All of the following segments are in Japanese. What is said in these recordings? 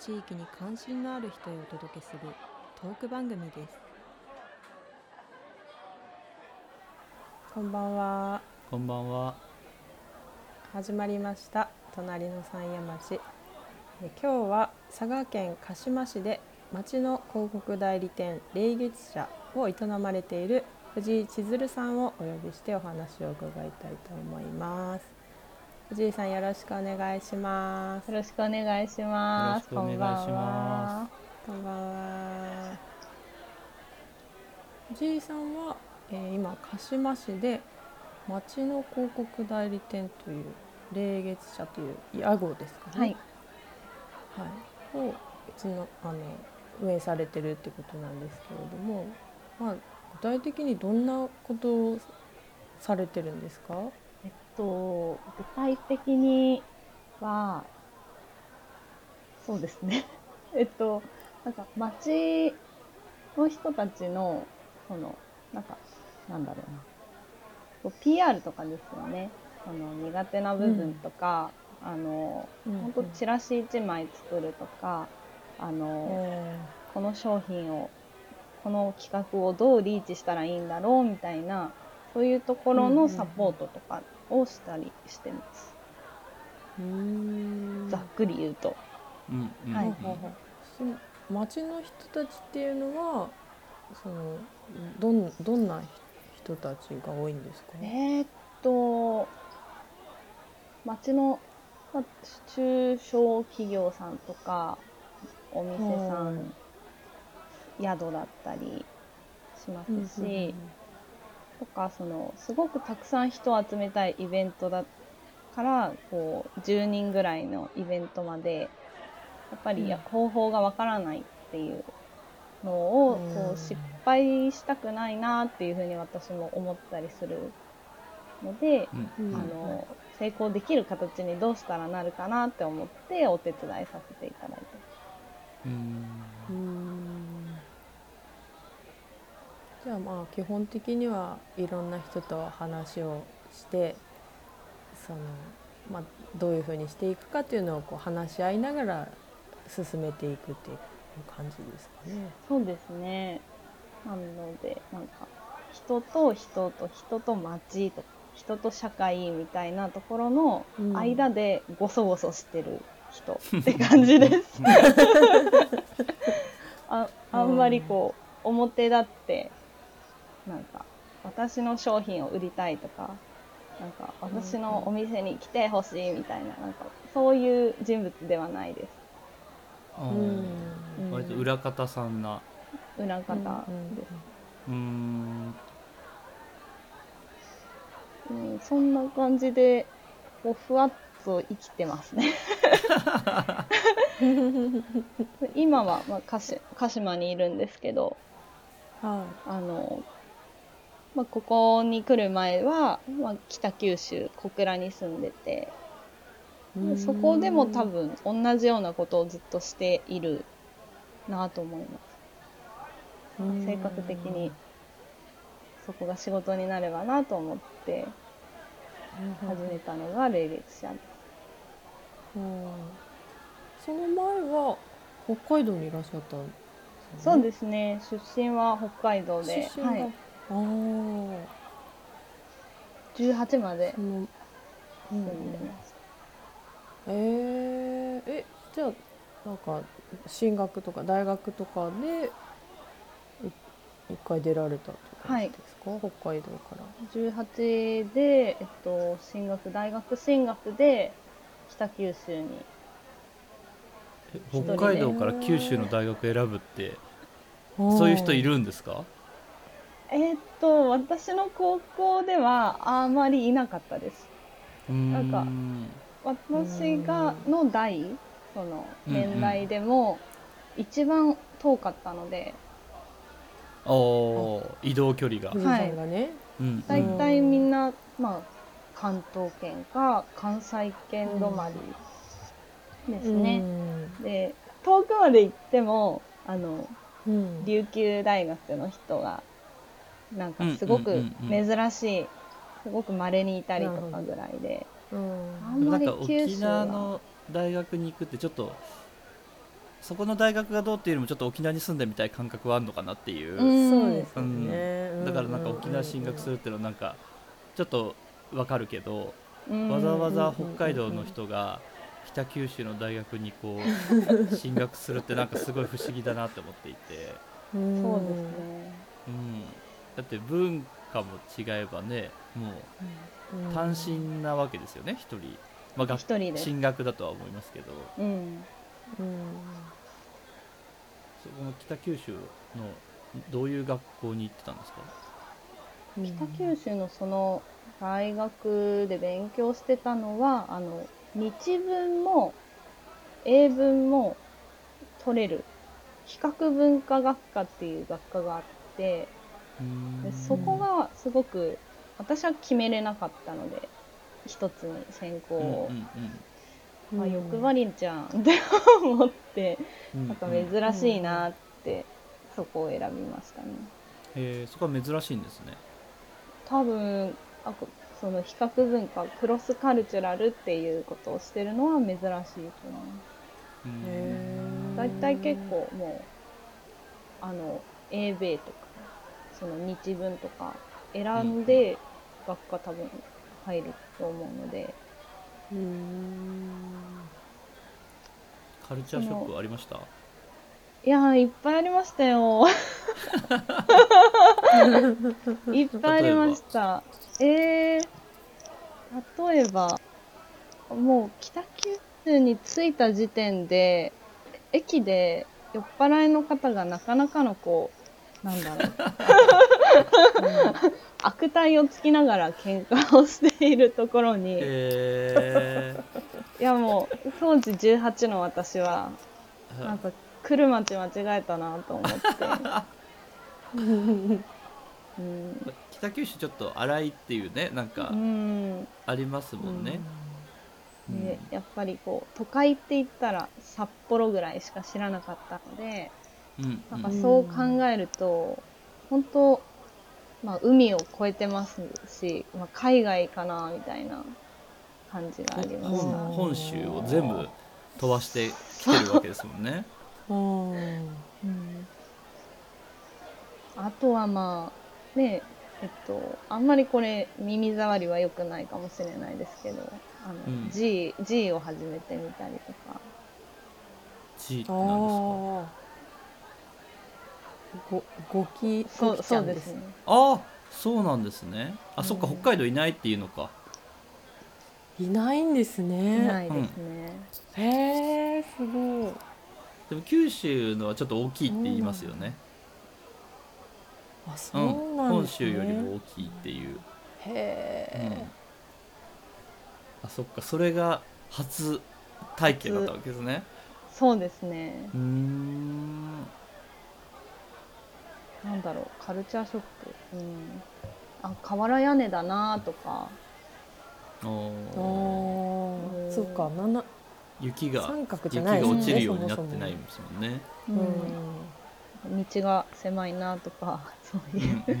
地域に関心のある人へお届けするトーク番組です。こんばんは。こんばんは。始まりました。隣の山谷町え今日は佐賀県鹿島市で町の広告代理店霊月社を営まれている藤井千鶴さんをお呼びしてお話を伺いたいと思います藤井さんよろしくお願いします。よろしくお願いします。よろしくお願いしまこんばんは。藤井さんは、えー今鹿島市で町の広告代理店という霊月社という屋号ですかね。はい、はい、をのあの運営されてるってことなんですけれども、まあ、具体的にどんなことをされてるんですか？と具体的にはそうですね。えっとなんか町の人たちのそのなんかなんだろうな。こう PR とかですよね。その苦手な部分とか、あの本当チラシ1枚作るとか、あの。えこの商品をこの企画をどうリーチしたらいいんだろうみたいなそういうところのサポートとかをしたりしてます、ざっくり言うと。うんうんはい町の人たちっていうのはそのどんどんな人たちが多いんですか？ね。えーっと町の、まあ中小企業さんとかお店さうん。ん宿だったりしますし、とかそのすごくたくさん人を集めたいイベントだからこう10人ぐらいのイベントまでやっぱりうん。方法がわからないっていうのをうんこう失敗したくないなっていうふうに私も思ったりするので、うん。うん。あの成功できる形にどうしたらなるかなって思ってお手伝いさせていただいてうん。うーんじゃあまあ基本的にはいろんな人と話をしてその、まあ、どういうふうにしていくかっていうのをこう話し合いながら進めていくっていう感じですかね。そうですね。なので、なんか、人と人と人と町と人と社会みたいなところのうん間でごそごそしてる人って感じです。ああんまりこう、表立って、なんか、私の商品を売りたいとか、なんか、私のお店に来てほしいみたいな、なんか、そういう人物ではないです。あうん。ー割と裏方さんな。裏方です。うーんうん、そんな感じでこうふわっと生きてますね。今は、まあ、鹿し鹿島にいるんですけどはあの、まあ、ここに来る前は、まあ、北九州小倉に住んでてい。そこでも多分同じようなことをずっとしているなと思います。うん。性格的にそこが仕事になればなと思って始めたのが霊月社です。うん。その前は北海道にいらっしゃったそうすですね。出身は北海道で、出身が、はい、ああ18まで。住ん。でました。えー、えじゃあなんか進学とか大学とかでい一回出られたとかですか、北海道から。18で、えっと、進学、大学進学で北九州に。北海道から九州の大学選ぶってそういう人いるんですか？えっと、私の高校ではあまりいなかったです。うーん。なんか私がの代、その年代でも、一番遠かったので。おー移動距離が、富士山がね、うん。大体みんな、まあ、関東圏か関西圏止まりですね。で遠くまで行ってもあのうん。琉球大学の人がなんかすごくうんうんうん。珍しいすごく稀にいたりとかぐらいで。うん。あんまりなんか九沖州は。縄の大学に行くってちょっとそこの大学がどうっていうよりもちょっと沖縄に住んでみたい感覚はあるのかなっていう、うん。そうですよね、だからなんか沖縄進学するるっていうのはなんかちょっとわかるけど、うん。わざわざ北海道の人が北九州の大学にこう 進学するってなんかすごい不思議だなって思っていて、そうそうですね。うん、だって文化も違えばねもう単身なわけですよね一人、まあ、学。進学だとは思いますけど。うん。うん。そこの北九州のどういう学校に行ってたんですか？北九州のその大学で勉強してたのはあの日文も英文も取れる。比較文化学科っていう学科があってでそこがすごく私は決めれなかったので一つに専攻うんうんを、うん。まあ、欲張りじゃんって思ってうんなんか珍しいなってそこを選びましたね。へえそこは珍しいんですね。多分あこその比較文化クロスカルチュラルっていうことをしてるのは珍しいと思う。うん。へー大体結構もうあの英米とかその日文とか選んで学科多分入ると思うので。うん。カルチャーショックはありました？いやーいっぱいありましたよ。いっぱいありました。えー、例えばもう北九州に着いた時点で駅で酔っ払いの方がなかなかのこうなんだろう。悪態をつきながら喧嘩をしているところに、へえいやもう当時18の私はなんか来る町間違えたなと思って、うん北九州ちょっと荒いっていうねなんかうん。ありますもんね、うん。でやっぱりこう都会って言ったら札幌ぐらいしか知らなかったのでうんなんかそう考えると、本当、まあ、海を越えてますし、まあ、海外かなみたいな感じがありました。うん。本州を全部飛ばしてきてるわけですもんね。うん。うん。あとはまあねえっとあんまりこれ耳障りは良くないかもしれないですけどあの、うん。G, G を始めてみたりとか。G ってあ何ですか？ーごごきそうごきちゃんです。すそうでね。ああそうなんですね。あ、そっかうん。北海道いないっていうのか。いないんですいねないですね、へえすごい。でも九州のはちょっと大きいって言いますよね。あそううんなん本ですね。州よりも大きいっていう、うん。へあそっかそれが初体験だったわけですね。そうですね。うーんなんだろうカルチャーショック。うん。あ瓦屋根だなとか。あー。ー。そっかなな雪が三角じ雪がゃないですね落ちるようになってないですもんね。うん。道が狭いなとか そううんいううん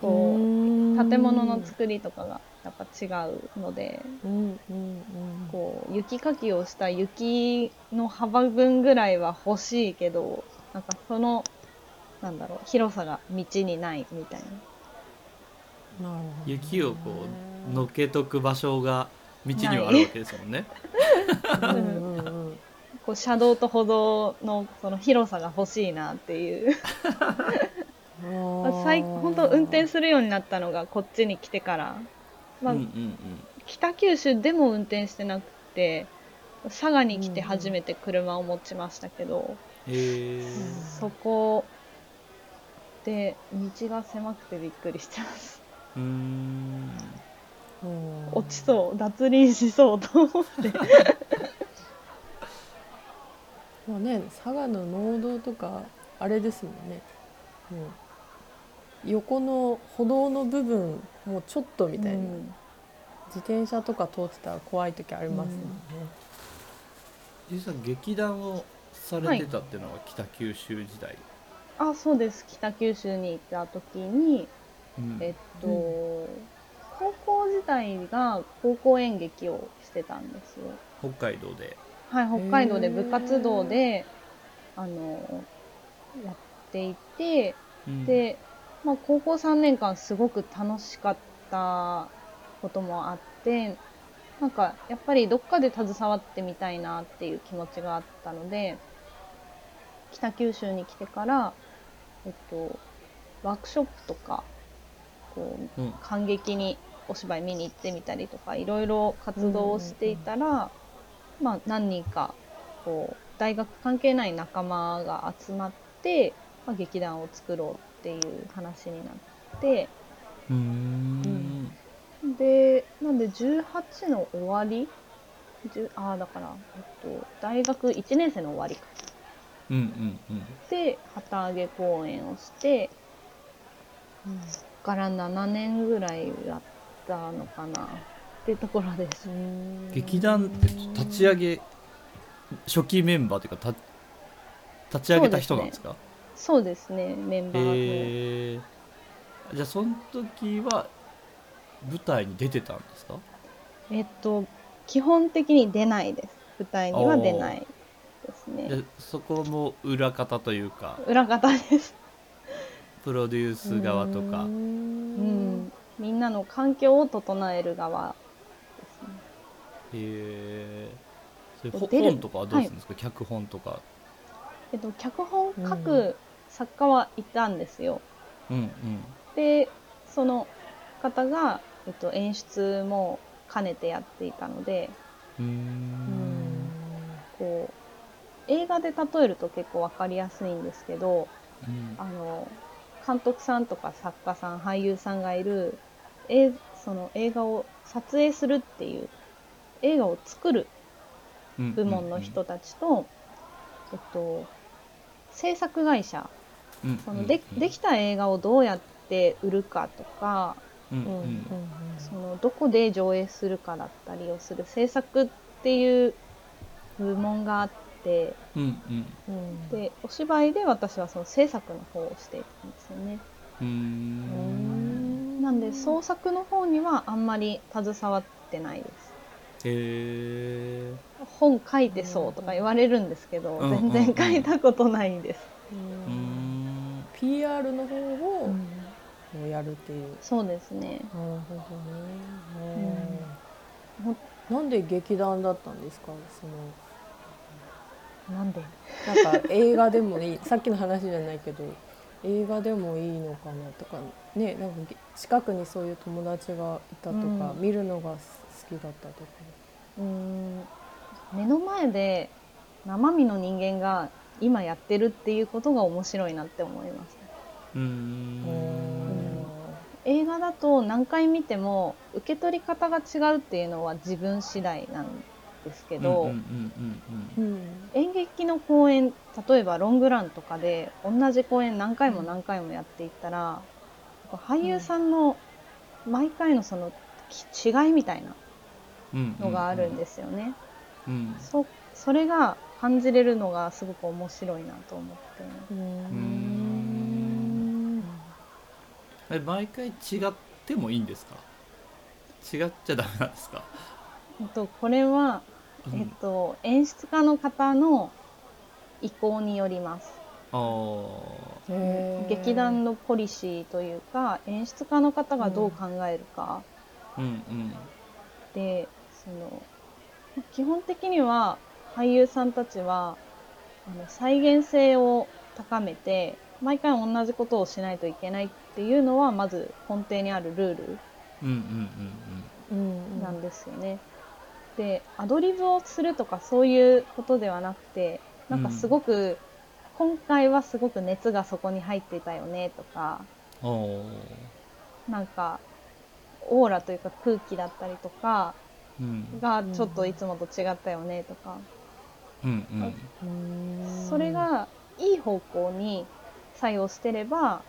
こううん。建物の作りとかがやっぱ違うのでうんうんうん。こう雪かきをした雪の幅分ぐらいは欲しいけどなんかそのなんだろう広さが道にないみたいな。なるほどね。雪をこうのけとく場所が道にはあるわけですもんね。うんうんうん。こう車道と歩道のその広さが欲しいなっていう。最本当運転するようになったのがこっちに来てから、まあうんうんうん。北九州でも運転してなくて佐賀に来て初めて車を持ちましたけど、へえそこで道が狭くてびっくりしてますうーん。うん落ちそう脱輪しそうと思って。なそうね佐賀の農道とかあれですもんね。もう横の歩道の部分もうちょっとみたいな、うん。自転車とか通ってたら怖い時ありますもんね、実は劇団をされてたっていうのは北九州時代、あそうです。北九州に行った時にうん。えっと、う高校時代が高校演劇をしてたんですよ。北海道で。はい北海道で部活動であのやっていてうん。で、まあ、高校3年間すごく楽しかったこともあってなんかやっぱりどっかで携わってみたいなっていう気持ちがあったので北九州に来てから、えっと、ワークショップとかこううん。感激にお芝居見に行ってみたりとかいろいろ活動をしていたら、まあ、何人かこう大学関係ない仲間が集まって、まあ、劇団を作ろうっていう話になって。うーん。でなんで18の終わり？10ああだから、えっと、大学1年生の終わりかうんうんうん。で旗揚げ公演をしてうんから7年ぐらいやったのかな。っていうところです。うん。劇団って立ち上げ初期メンバーというかた立ち上げた人なんですか？そうですね。メンバーえじゃあその時は舞台に出てたんですか？えっと基本的に出ないです。舞台には出ないですね。あそこも裏方というか。裏方です、プロデュース側とか。ううん。ん、みんなの環境を整える側ですね。へえ本とかはどうするんですか、脚本とか。えっと脚本書うく作家はいたんですよ、うんうん。でその方が、えっと、演出も兼ねてやっていたので。うん。こう映画で例えると結構分かりやすいんですけどうん。あの監督さんとか作家さん俳優さんがいるえその映画を撮影するっていう映画を作るうん部門の人たちと、えっと、制作会社うんそのでできた映画をどうやって売るかとかうんううんうんん。そのどこで上映するかだったりをする制作っていう部門があってうんうん。うん。でお芝居で私はその制作の方をしていたんですよね。なんで創作の方にはあんまり携わってないです。へえ本書いてそうとか言われるんですけど、うんうん全然書いたことないです。うーうん。ん PR の方をやるっていう。そうですね。なるほどうん。ね、うんなんで劇団だったんですか？そのなんで？なんか映画でもいい。さっきの話じゃないけど映画でもいいのかなとか。ねなんかげ近くにそういう友達がいたとか、うん。見るのが好きだったとか。うーん。目の前で生身の人間が今やってるっていうことが面白いなって思います。うーん。映画だと何回見ても受け取り方が違うっていうのは自分次第なんですけど、うんうんうんうんうん。演劇の公演例えばロングランとかで同じ公演何回も何回もやっていったら、俳優さんの毎回のそのき違いみたいなうんのがあるんですよね。うんそそれが感じれるのがすごく面白いなと思って。ううん。毎回違ってもいいんですか？違っちゃダメなんですか、と、これは、うん。えっと、演出家の方の意向によります。劇団のポリシーというか演出家の方がどう考えるか、うんうん。でその基本的には俳優さんたちはあの再現性を高めて毎回同じことをしないといけないっていうのはまず根底にあるルールうんうんうんうん。なんでアドリブをするとかそういうことではなくてなんかすごく、今回はすごく熱がそこに入っていたよねとかなんかオーラというか空気だったりとかうん。がちょっといつもと違ったよねとか、うんうん。それがいい方向に作用してれば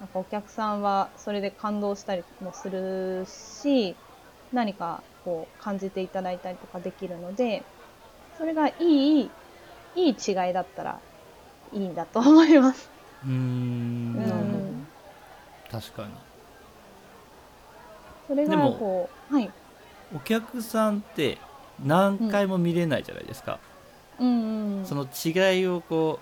なんかお客さんはそれで感動したりもするし何かこう感じていただいたりとかできるのでそれがいいいい違いだったらいいんだと思います。うーん。うなるほどん、確かに。それがでもこうはい、お客さんって何回も見れないじゃないですか、うんうん、その違いをこ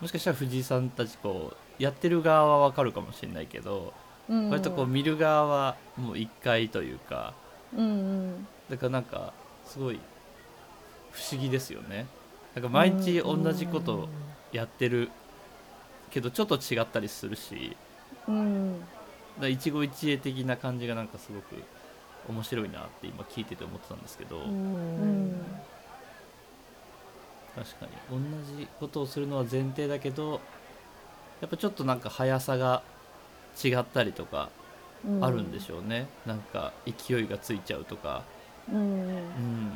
うもしかしたら藤井さんたちこうやってる側はわかるかもしれないけど、うんうん、割とこう見る側はもう一回というかうんうん。だからなんかすごい不思議ですよね。なんか毎日同じことやってるけどちょっと違ったりするし。うんだ一期一会的な感じがなんかすごく面白いなって今聞いてて思ってたんですけど、うん確かに。同じことをするのは前提だけどやっぱちょっとなんか速さが違ったりとかあるんでしょうね、なんか勢いがついちゃうとか、うんうんうん、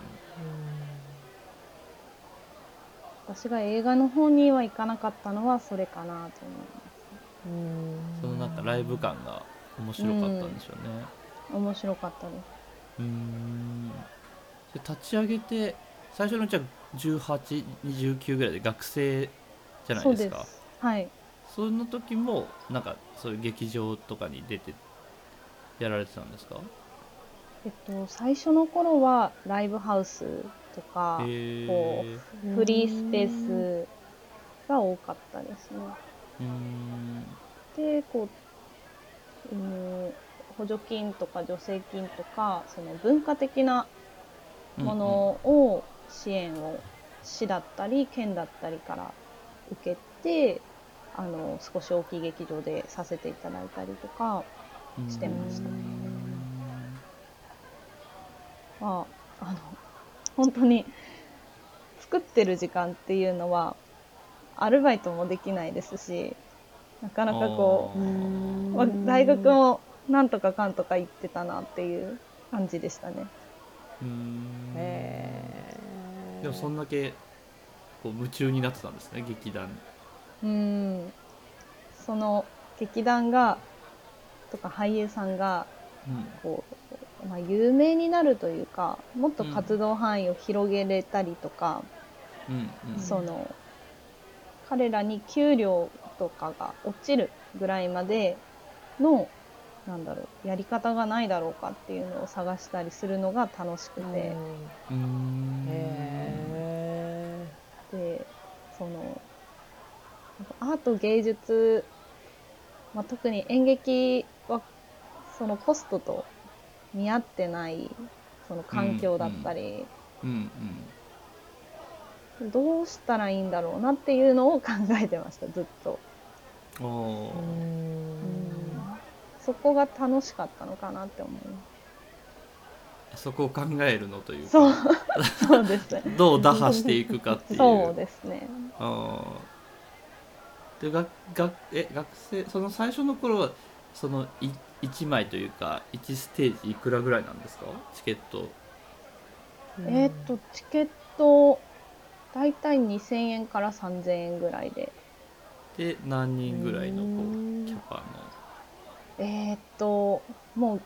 私が映画の方には行かなかったのはそれかなと思います。うんそのなんかライブ感が面白かったんでしょうね面白かったです。うーんで立ち上げて最初のうちは1829ぐらいで学生じゃないですかそうです。はい。その時もなんかそういう劇場とかに出てやられてたんですか？えっと、最初の頃はライブハウスとか、へこえフリースペースが多かったですね。で、こう、うん、補助金とか助成金とか、その文化的なものを支援を市だったり県だったりから受けてあの少し大きい劇場でさせていただいたりとか、うんしてました。まあ、あの本当に作ってる時間っていうのはアルバイトもできないですしなかなかこあう、ーまあ、大学もなんとかかんとか行ってたなっていう感じでしたね。うーん。へー。でもそんだけこう夢中になってたんですね劇団。うん。その劇団がとか俳優さんがうん。こう、まあ、有名になるというかもっと活動範囲を広げれたりとか、うん。うん。その彼らに給料とかが落ちるぐらいまでのなんだろうやり方がないだろうかっていうのを探したりするのが楽しくて、でそのアート芸術、まあ、特に演劇はそのコストと見合ってないその環境だったり、うんうんどうしたらいいんだろうなっていうのを考えてましたずっと、そこが楽しかったのかなって思いまそこを考えるのというすそう。かそうですね。どう打破していくかっていう。そうですね。あー。でががえ学生その最初の頃はそのい1枚というか1ステージいくらぐらいなんですか？チケット。えーっとチケット大体2000円から3000円ぐらいで。で何人ぐらいのこうキャパの？えーっともう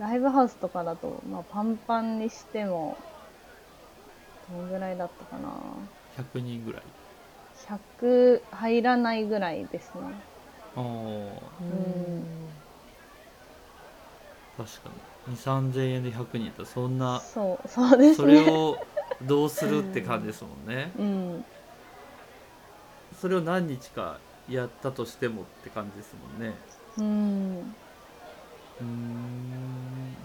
ライブハウスとかだと、まあ、パンパンにしてもどんぐらいだったかな？100人ぐらい。100入らないぐらいですね。ああうん確かに。2 3 0 0 0円で100人だったらそんなそうそうですそねれをどうするって感じですもんね。うん。それを何日かやったとしてもって感じですもんね。うん。うーん。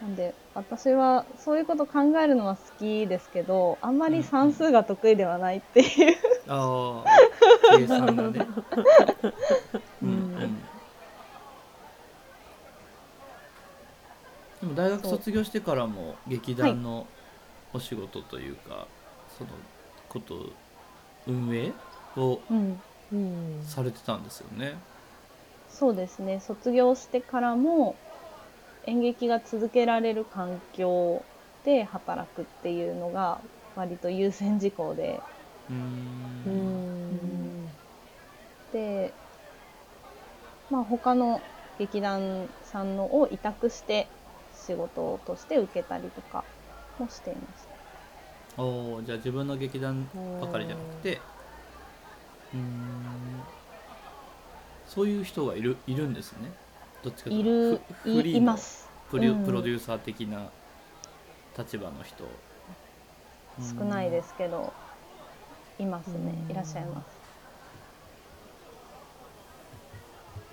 なんで私はそういうこと考えるのは好きですけどあんまり算数が得意ではないっていう、ああ計算がね。うん。うんでも大学卒業してからも劇団のお仕事というか、そのこと運営をうん、うん。されてたんですよね。そうですね。卒業してからも演劇が続けられる環境で働くっていうのが割と優先事項で。うん。で、まあ、他の劇団さんのを委託して仕事として受けたりとかもしていました。おおじゃあ自分の劇団ばかりじゃなくてうーん。そういう人がいるいるんですね。どっちかといいうるとフフリーのます。ププロデューサー的な立場の人。少ないですけどいますね。うん。いらっしゃいます。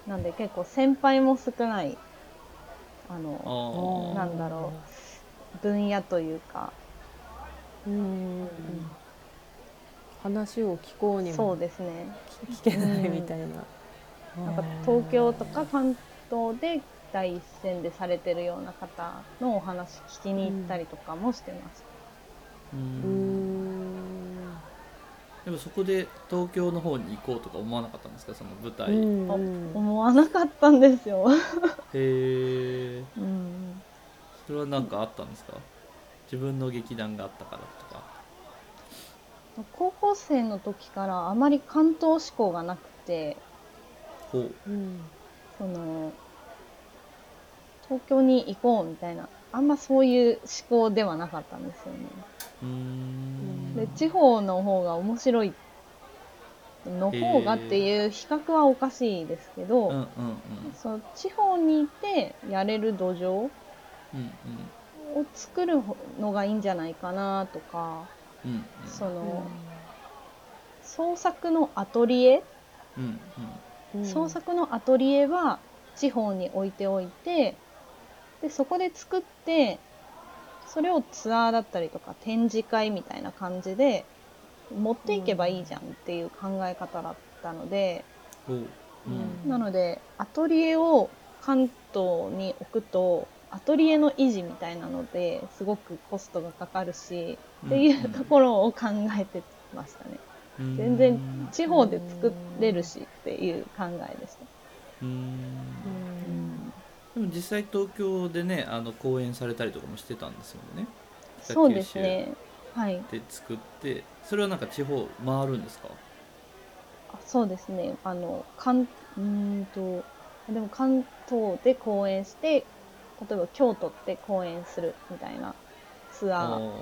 なんで結構先輩も少ないああのー。なんだろ分野というか。うん。話を聞こうにもそうですね。聞けないみたいな。なんか東京とか関東で第一線でされてるような方のお話聞きに行ったりとかもしてます、ううんんでもそこで東京の方に行こうとか思わなかったんですか？その舞台、へうん。思わなかったんですよ、えうん、それは何かあったんですか？自分の劇団があったからとか。高校生の時からあまり関東志向がなくて。ほう。うん。その東京に行こうみたいなあんまそういう思考ではなかったんですよね。うーん。で地方の方が面白いの方がっていう比較はおかしいですけど、うんうんうん。その地方にいてやれる土壌を作るのがいいんじゃないかなとか、うんうん。その創作のアトリエ、うん。うん。創作のアトリエは地方に置いておいてでそこで作ってそれをツアーだったりとか展示会みたいな感じで持っていけばいいじゃんっていう考え方だったので、ほううん。なのでアトリエを関東に置くとアトリエの維持みたいなのですごくコストがかかるし、っていうところを考えてましたね。うん。全然地方で作れるしっていう考えでした。でも実際東京でねあの公演されたりとかもしてたんですよねそうですね。はい。で作ってそれはなんか地方回るんですか？あそうですね。あの、関、うーんと、でも関東で公演して、例えば京都で公演するみたいなツアー。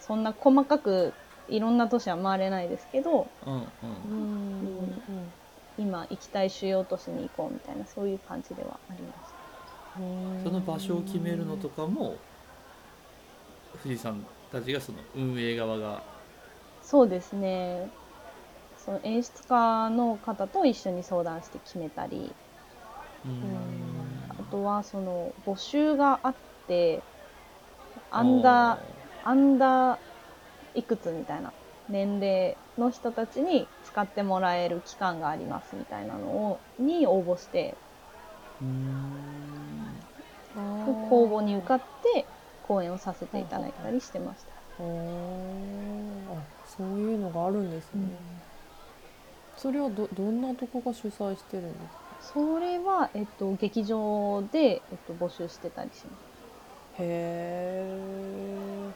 そんな細かくいろんな都市は回れないですけど、ーうんうんうん今行きたい主要都市に行こうみたいな、そういう感じではありました。うんその場所を決めるのとかも藤井さんたちがその運営側が。そうですね。その演出家の方と一緒に相談して決めたり、あとはその募集があって、アンダー、アンダーいくつみたいな年齢の人たちに使ってもらえる期間がありますみたいなのをに応募して公募に受かって講演をさせていただいたりしてました。あそういうのがあるんですね、それはどどんなとこが主催してるんですか？それは、えっと、劇場で、えっと、募集してたりします。へも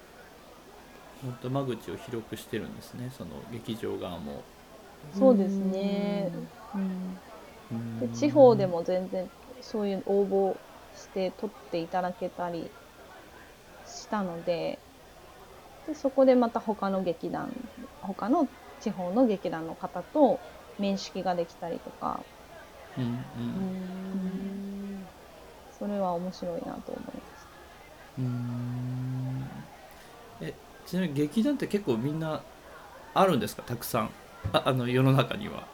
っと間口を広くしてるんですねその劇場側も。えそうですね。で地方でも全然そういう応募して取っていただけたりしたのででそこでまた他の劇団他の地方の劇団の方と面識ができたりとか。うんううん。んそれは面白いなと思いますうーん。えちなみに劇団って結構みんなあるんですか？たくさん。ああの世の中には。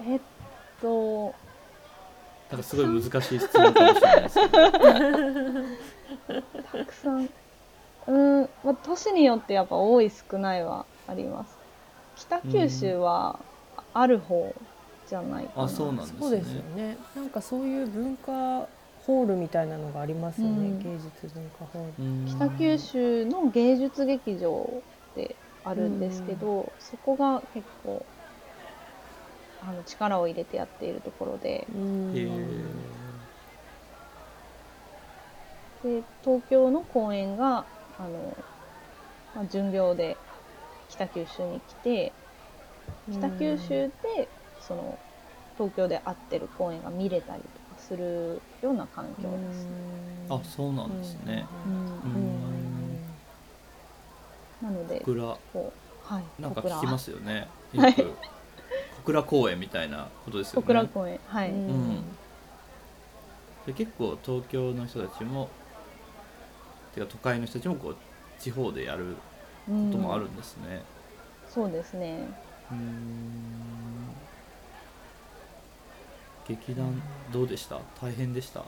えっとなんかすごい難しい質問かもしれないですけど。たくさん。うん、まあ、都市によってやっぱ多い少ないはあります。北九州はある方じゃないかな。あそうなんですね。そうですよね。なんかそういう文化ホールみたいなのがありますよね、うん。芸術文化ホール。北九州の芸術劇場ってあるんですけど、そこが結構あの力を入れてやっているところで。うん。で東京の公演があのまあ、巡業で北九州に来て北九州でその東京で会ってる公演が見れたりとかするような環境です。あそうなんですね。うん。うん。なのでこうはい。なんか聞きますよね。よ はい。く。小倉公園みたいなことですよね。小倉公園。はい、ん。で結構東京の人たちもてか都会の人たちもこう地方でやるうんこともあるんですね。そうですね。うーん劇団どうでした？大変でした？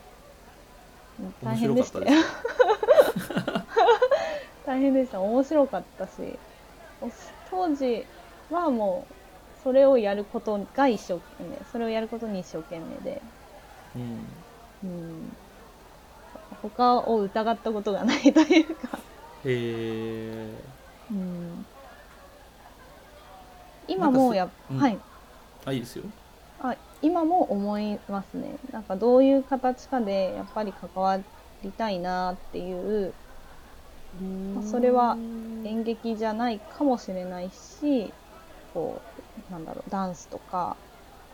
大面変でしたよ。白かったです。大変でした。面白かったしお当時はもうそれをやることが一生懸命それをやることに一生懸命で、うん。うん、他を疑ったことがないというか、へえうん、今もやっうん。はい。あいいですよ。あ今も思いますね。なんかどういう形かでやっぱり関わりたいなっていうまあそれは演劇じゃないかもしれないしこうなんだろうダンスとか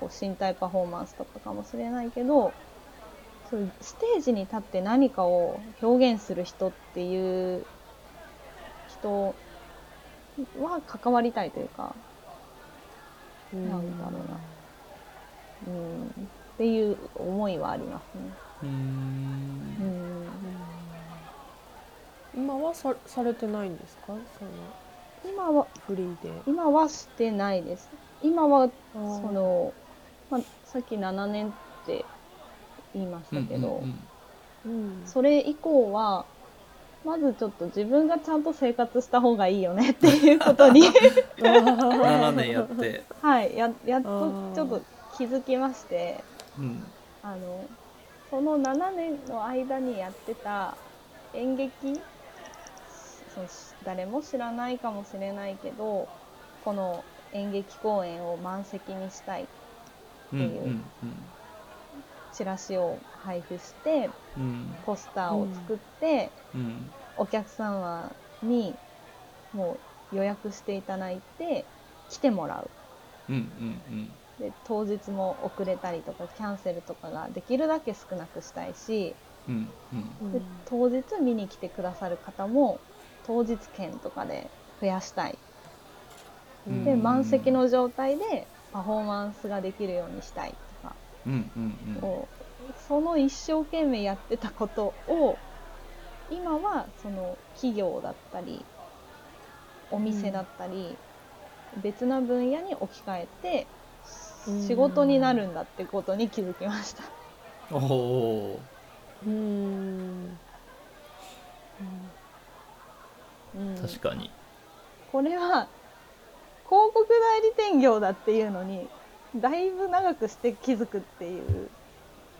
こう身体パフォーマンスとかかもしれないけどそういうステージに立って何かを表現する人っていう人は関わりたいというか、なんだろうなうん、っていう思いはありますね。うん。ん。今はさされてないんですか？その今はフリーで。今はしてないです。今はそその、まあ、さっき7年って言いましたけど、うんうんそれ以降はまずちょっと自分がちゃんと生活した方がいいよねっていうことに 7年やって、はいややっとちょっと気づきましてうん。あのその7年の間にやってた演劇その誰も知らないかもしれないけどこの演劇公演を満席にしたいうんっていうチラシを配布してうんうん。ポスターを作って、うん。お客様にもう予約していただいて来てもらう。うんうんうんで当日も遅れたりとかキャンセルとかができるだけ少なくしたいしうんうん。で当日見に来てくださる方も当日券とかで増やしたい。うん。で満席の状態でパフォーマンスができるようにしたいとか。うんうんうん。をその一生懸命やってたことを今はその企業だったりお店だったり、別な分野に置き換えてうん仕事になるんだってことに気づきました。おおうん。うん。確かに。これは広告代理店業だっていうのにだいぶ長くして気づくっていう、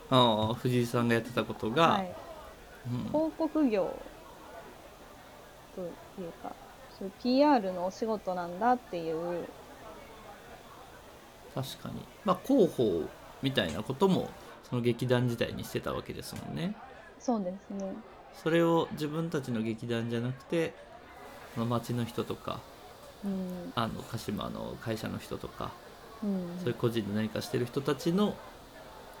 ああ藤井さんがやってたことが、はい、うん。広告業というかそういう PR のお仕事なんだっていう確かに。まあ広報みたいなこともその劇団時代にしてたわけですもんね。そうですね。それを自分たちの劇団じゃなくてその町の人とかうん。あの鹿島の会社の人とかうん。そういう個人で何かしてる人たちの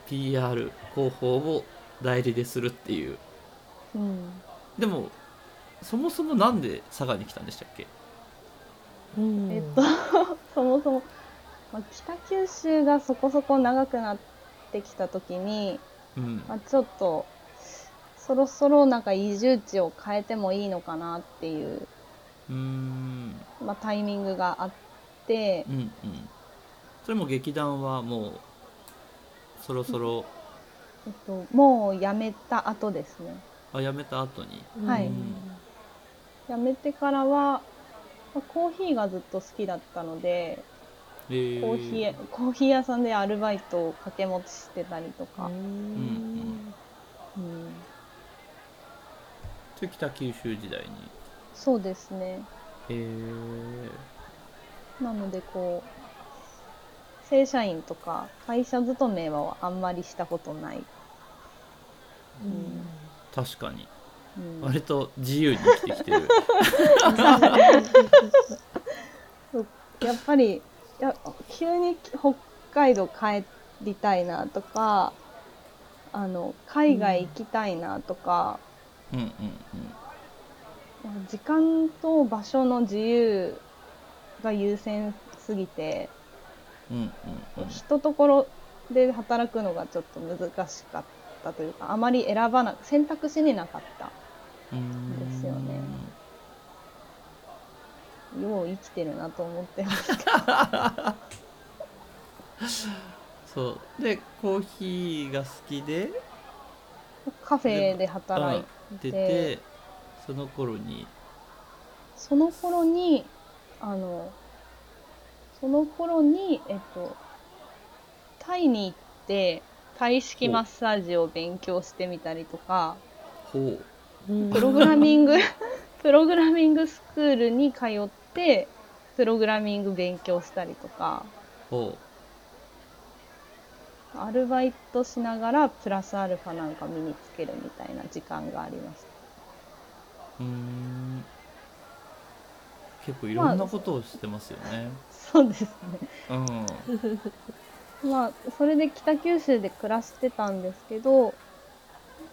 PR 広報を代理でするっていう。うん。でもそもそもなんで佐賀に来たんでしたっけ？うん。えっと そもそも、まあ、北九州がそこそこ長くなってきた時に、うん。まあ、ちょっとそろそろなんか移住地を変えてもいいのかなっていう、うーん。まあ、タイミングがあってうんうん。それも劇団はもうそろそろえっと、もう辞めた後ですね。あ辞めた後に。はい。うん。辞めてからは、まあコーヒーがずっと好きだったのでえーコーヒーコーヒー屋さんでアルバイトを掛け持ちしてたりとか、うんうん。それ北九州時代に？そうですね。えー、なのでこう正社員とか会社勤めはあんまりしたことない、うん。確かに。うん。割と自由に生きてきてる。そう。やっぱりいや急に北海道帰りたいなとかあの海外行きたいなとか、うん。うん時間と場所の自由が優先すぎて、うんうんうん。一ところで働くのがちょっと難しかったというかあまり選ばな選択肢になかったうんですよねよう生きてるなと思ってますそう。でコーヒーが好きで。カフェで働い出ててその頃に。その頃にあのその頃にえっとタイに行ってタイ式マッサージを勉強してみたりとか。プログラミング プログラミングスクールに通ってプログラミング勉強したりとかほアルバイトしながらプラスアルファなんか身につけるみたいな時間がありました。うん。結構いろんなことをしてますよね、そうですね。うん。まあそれで北九州で暮らしてたんですけど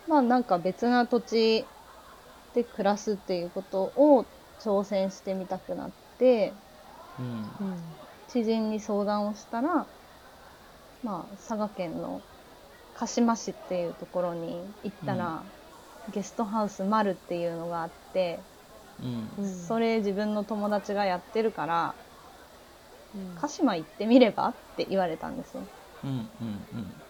まあなんか別な土地で暮らすっていうことを挑戦してみたくなってうん。うん。知人に相談をしたらまあ佐賀県の鹿島市っていうところに行ったら、ゲストハウス丸っていうのがあって、うん。うんそれ自分の友達がやってるからうん。鹿島行ってみればって言われたんですよ。うんうん。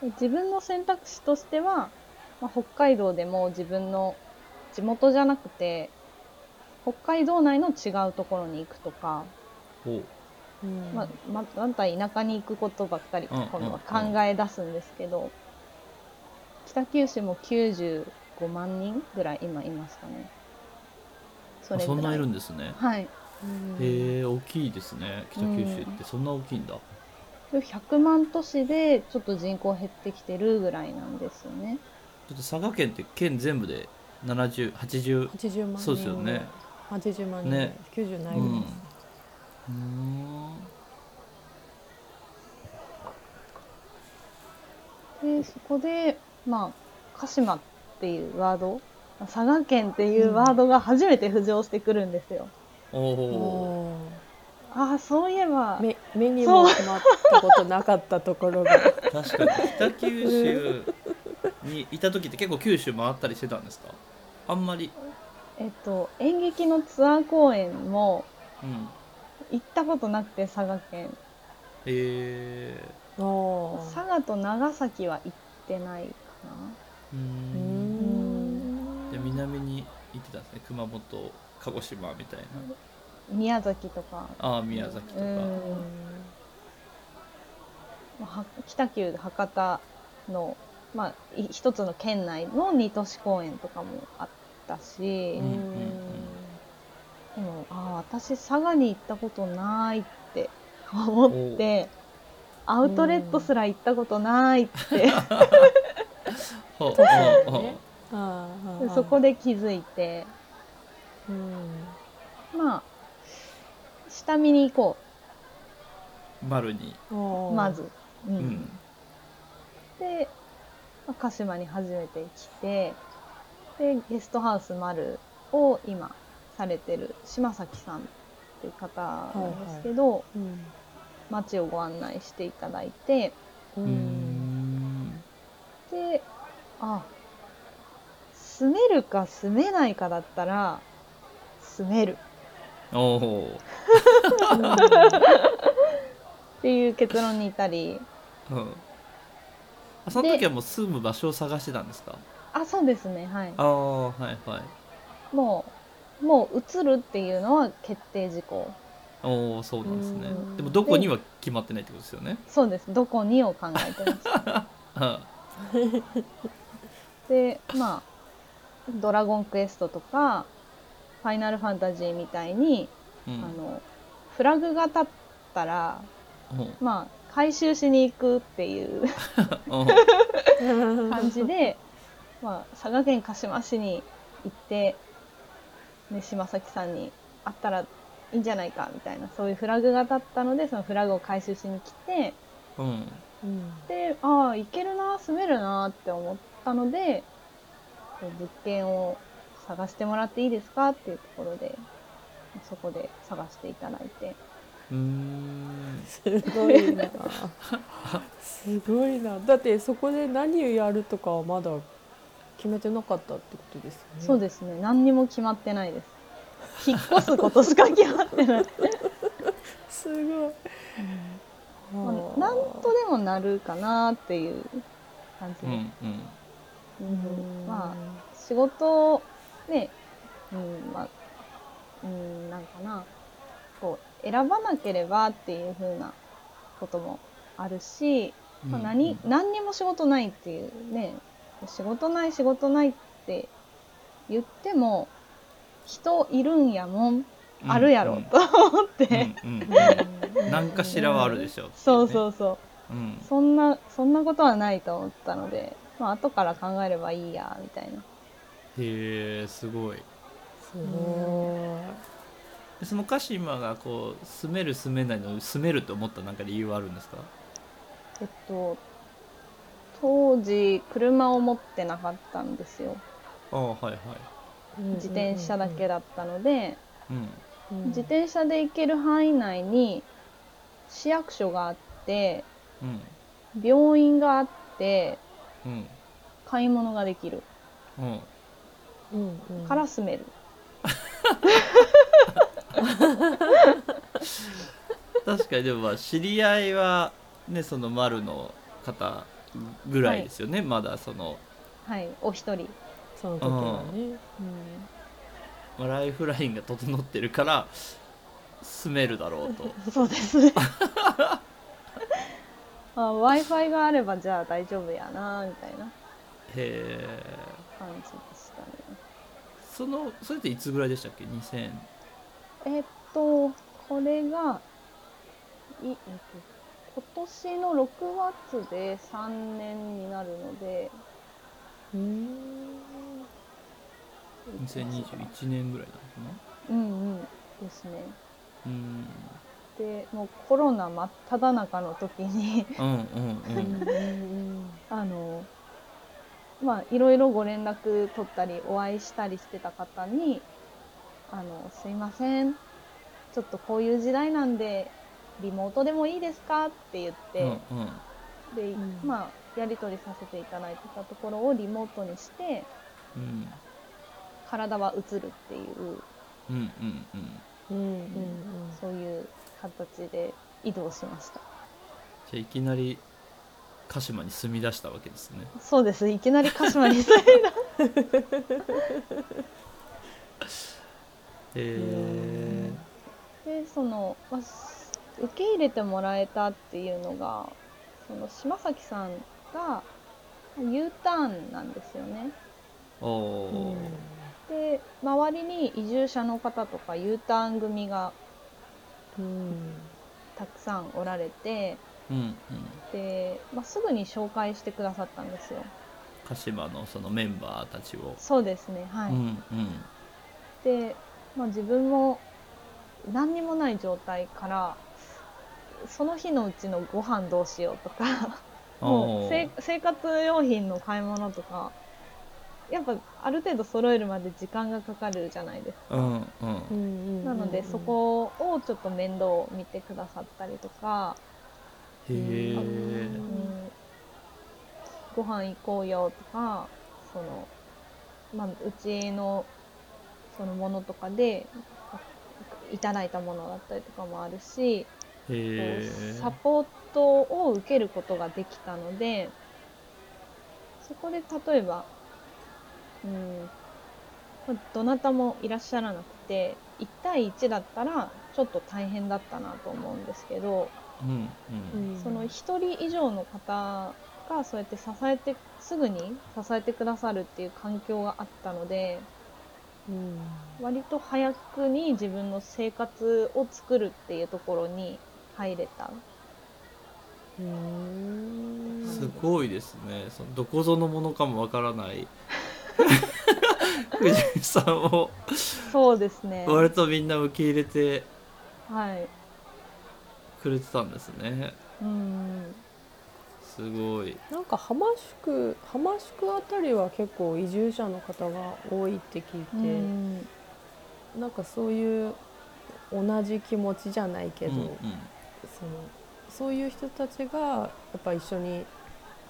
で自分の選択肢としては、まあ、北海道でも自分の地元じゃなくて北海道内の違うところに行くとか、ほううん。まあ、ままた田舎に行くことばっかりうん今度は考え出すんですけど、北九州も95万人ぐらい今いますかね。そあそんないるんんですね。はい。うん。へえ大きいですね。北九州って。そんな大きいんだ。で100万都市でちょっと人口減ってきてるぐらいなんですよね。だって佐賀県って県全部で7080 80万人。そうですよね80万人ね。90ないうんです、うーん。でそこでまあ鹿島っていうワード佐賀県っていうワードが初めて浮上してくるんですよ。おおおああそういえばー目目にも止まったことなかったところが。確かに北九州にいた時って結構九州回ったりしてたんですか？あんまりえっと演劇のツアー公演もうん。行ったことなくて佐賀県。えおー。佐賀と長崎は行ってないかー、うーうん。南に行ってたんですね。熊本鹿児島みたいな。な宮崎とか。ああ宮崎とか、うん。まあは北九博多の、まあ、い一つの県内の二都市公演とかもあったし、うんでもああ私佐賀に行ったことないって思ってアウトレットすら行ったことないって、そこで気づいて。うん。まあ下見に行こう。丸に。まず。ううんん。で、まあ鹿島に初めて来てでゲストハウス丸を今されてる島崎さんっていう方なんですけど、うん街をご案内していただいてうん。であ住めるか住めないかだったら住める。おおっていう結論に至り。うん。あその時はもう住む場所を探してたんですか？あそうですね。はい。ああはいはい。もうもう移るっていうのは決定事項。おおそうなんですね。うん。でもどこには決まってないってことですよね。そうです。どこにを考えてます。あ。でまあ「ドラゴンクエスト」とか「ファイナルファンタジー」みたいに、うん。あのフラグが立ったらうん。まあ回収しに行くっていう うん。感じでまあ、佐賀県鹿島市に行って、ね、島崎さんに会ったらいいんじゃないかみたいなそういうフラグが立ったのでそのフラグを回収しに来てうん。うんでああ行けるな住めるなって思ったのでこう物件を探してもらっていいですかっていうところでそこで探していただいて。うーん。すごいな。すごいな。だってそこで何をやるとかはまだ決めてなかったってことですよね。そうですね。何にも決まってないです。引っ越すことしか決まってない、すごい、まあなんとでもなるかなっていう感じうんうん。うん。まあ仕事ねうんまあうんなんかな。こう選ばなければっていう風なこともあるし、まあ、何何にも仕事ないっていうね仕事ない仕事ないって言っても人いるんやもんあるやろと思って、何かしらはあるでしょそうそううそうっていう。ね、うん。そんなそんなことはないと思ったので、まあ後から考えればいいやみたいな。へえすごい。すごでその鹿島がこう住める住めないの住めると思ったなんか理由はあるんですか？えっと当時車を持ってなかったんですよ。ああはいはい。い自転車だけだったので、うん。うん。自転車で行ける範囲内に市役所があってうん。病院があってうん。買い物ができる。うん。うんうん。から住める、確かにでもまあ知り合いはねその丸の方ぐらいですよね、まだその、はいお一人その時はね。まあ、ライフラインが整ってるから住めるだろうと。そうですね。w i f i があればじゃあ大丈夫やなみたいな。へえ。感じでしたね。そのそれっていつぐらいでしたっけ？2000えっとこれがい、えっと、今年の6月で3年になるので。うん。2021年ぐらいなのかうんうん。ですね。なうん。でもうコロナ真っ只中の時に。うん。あのまあいろいろご連絡取ったりお会いしたりしてた方に「あのすいません。ちょっとこういう時代なんでリモートでもいいですか?」って言って、うんうん。で、うん。まあやり取りさせていただいてたところをリモートにしてうん体は映るっていう。うんうんうん。うんうんそういう形で移動しました。じゃあいきなり鹿島に住み出したわけですね。そうです。いきなり鹿島に住 んだへえでその、まあす受け入れてもらえたっていうのがその島崎さんが U ターンなんですよね。おおで周りに移住者の方とか U ターン組がうん。たくさんおられてうんうん。で、まあ、すぐに紹介してくださったんですよ。鹿島のそのメンバーたちを、そうですねはい、うんうん。で、まあ、自分も何にもない状態からその日のうちのご飯どうしようとかもう生活用品の買い物とかやっぱある程度揃えるまで時間がかかるじゃないですか、うんうん。なのでそこをちょっと面倒を見てくださったりとか、へえうん、ご飯行こうよとかその、まあ、うちのそのものとかでいただいたものだったりとかもあるし、サポートを受けることができたのでそこで例えば、うんまあどなたもいらっしゃらなくて1対1だったらちょっと大変だったなと思うんですけど、うんううん。んその1人以上の方がそうやって支えてすぐに支えてくださるっていう環境があったのでうん。割と早くに自分の生活を作るっていうところに入れた。うんすごいですね。そのどこぞのものかもわからない。藤井さんを。そうですね。割とみんな受け入れてはい。くれてたんですね。うん。すごい。なんか浜宿浜宿あたりは結構移住者の方が多いって聞いて、うん。なんかそういう同じ気持ちじゃないけど、うんうんそのそういう人たちがやっぱ一緒に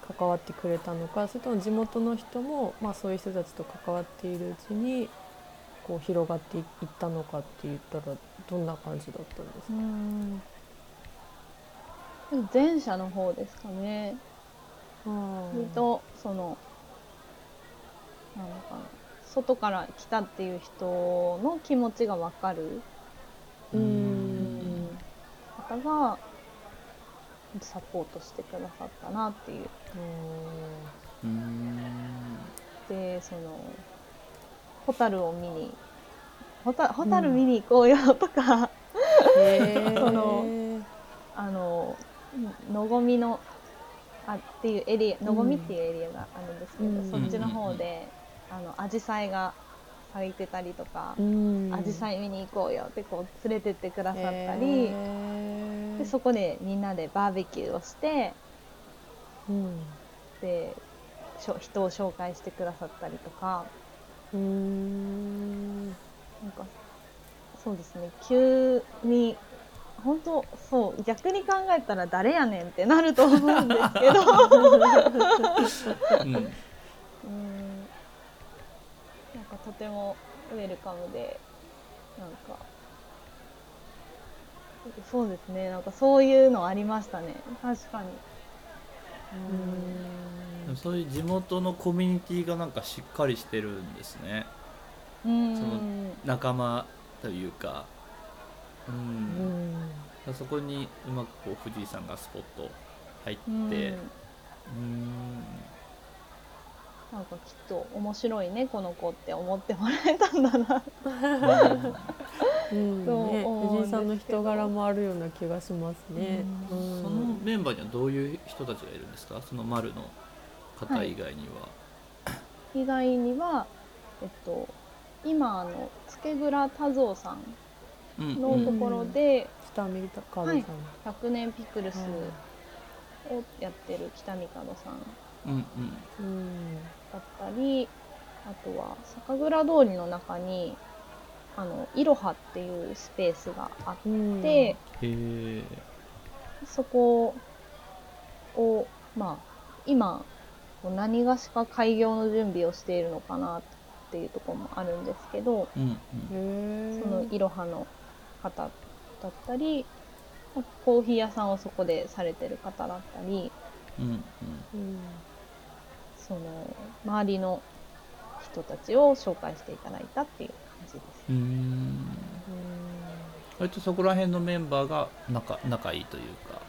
関わってくれたのかそれとも地元の人も、まあ、そういう人たちと関わっているうちにこう広がっていったのかって言ったらどんな感じだったんですうか、ん前者の方ですかね。割とそのなんのかな。外から来たっていう人の気持ちが分かる。ううんん方がサポートしてくださったなっていう。でそのホタルを見にホタホタル見に行こうよとか、へー。そのあののごみのあっていうエリアのごみっていうエリアがあるんですけど、うん。そっちの方であのアジサイが咲いてたりとか、うん。アジサイ見に行こうよってこう連れてってくださったり、でそこでみんなでバーベキューをしてうん。でしょ人を紹介してくださったりとか。うーん。なんかそうですね。急に本当そう逆に考えたら誰やねんってなると思うんですけど。うん かとてもウェルカムでなんかそうですねなんかそういうのありましたね。確かに。でもそういう地元のコミュニティがなんかしっかりしてるんですね。うん。その仲間というか。ううんん。そこにうまくこう藤井さんがスポット入って。うん。うんなんかきっと面白いねこの子って思ってもらえたんだな。うん。ね。藤井さんの人柄もあるような気がしますね。ううん。そのメンバーにはどういう人たちがいるんですか？その丸の方以外には、以外にはえっと今あの付倉多蔵さんうんのところで、北見高はい。さん。100年ピクルスうんをやってる北見門さん。うんうん。うんだったりあとは酒蔵通りの中にあのいろはっていうスペースがあっうん。て、そこをまあ今こう何がしか開業の準備をしているのかなっていうところもあるんですけどうんうん。そのいろはの方だったりコーヒー屋さんをそこでされてる方だったりうんうん。うんその周りの人たちを紹介していただいたっていう感じです。うーん割とそこら辺のメンバーが仲仲いいというか、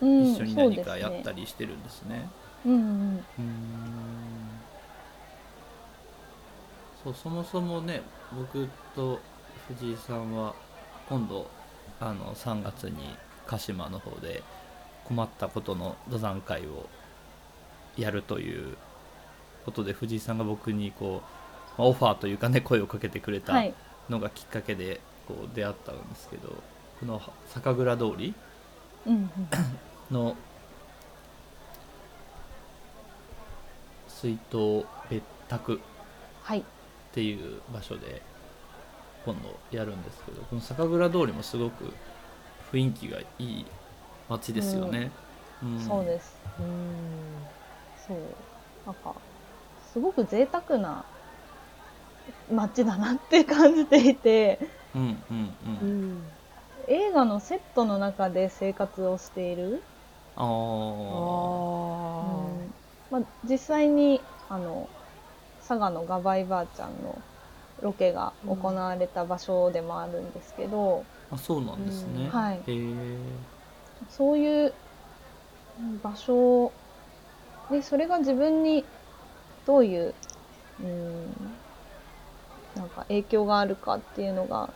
うん一緒に何かやったりしてるんですね。うんうんそうそもそもね僕と藤井さんは今度あの3月に鹿島の方で困ったことの登山会をやるということで藤井さんが僕にこうまあオファーというかね声をかけてくれたはい。のがきっかけでこう出会ったんですけどこの酒蔵通りうんうん。の水筒別宅はい。っていう場所で今度やるんですけどこの酒蔵通りもすごく雰囲気がいい街ですよね。うん。そうです。うん。そう。なんかすごく贅沢な街だなって感じていて。うんうんううん。ん映画のセットの中で生活をしている、あうん。まあ、実際にあの佐賀のガバイばあちゃんのロケが行われた場所でもあるんですけど、あそうなんですね。うん。はい。そういう場所でそれが自分にどういう、うん、なんか影響があるかっていうのが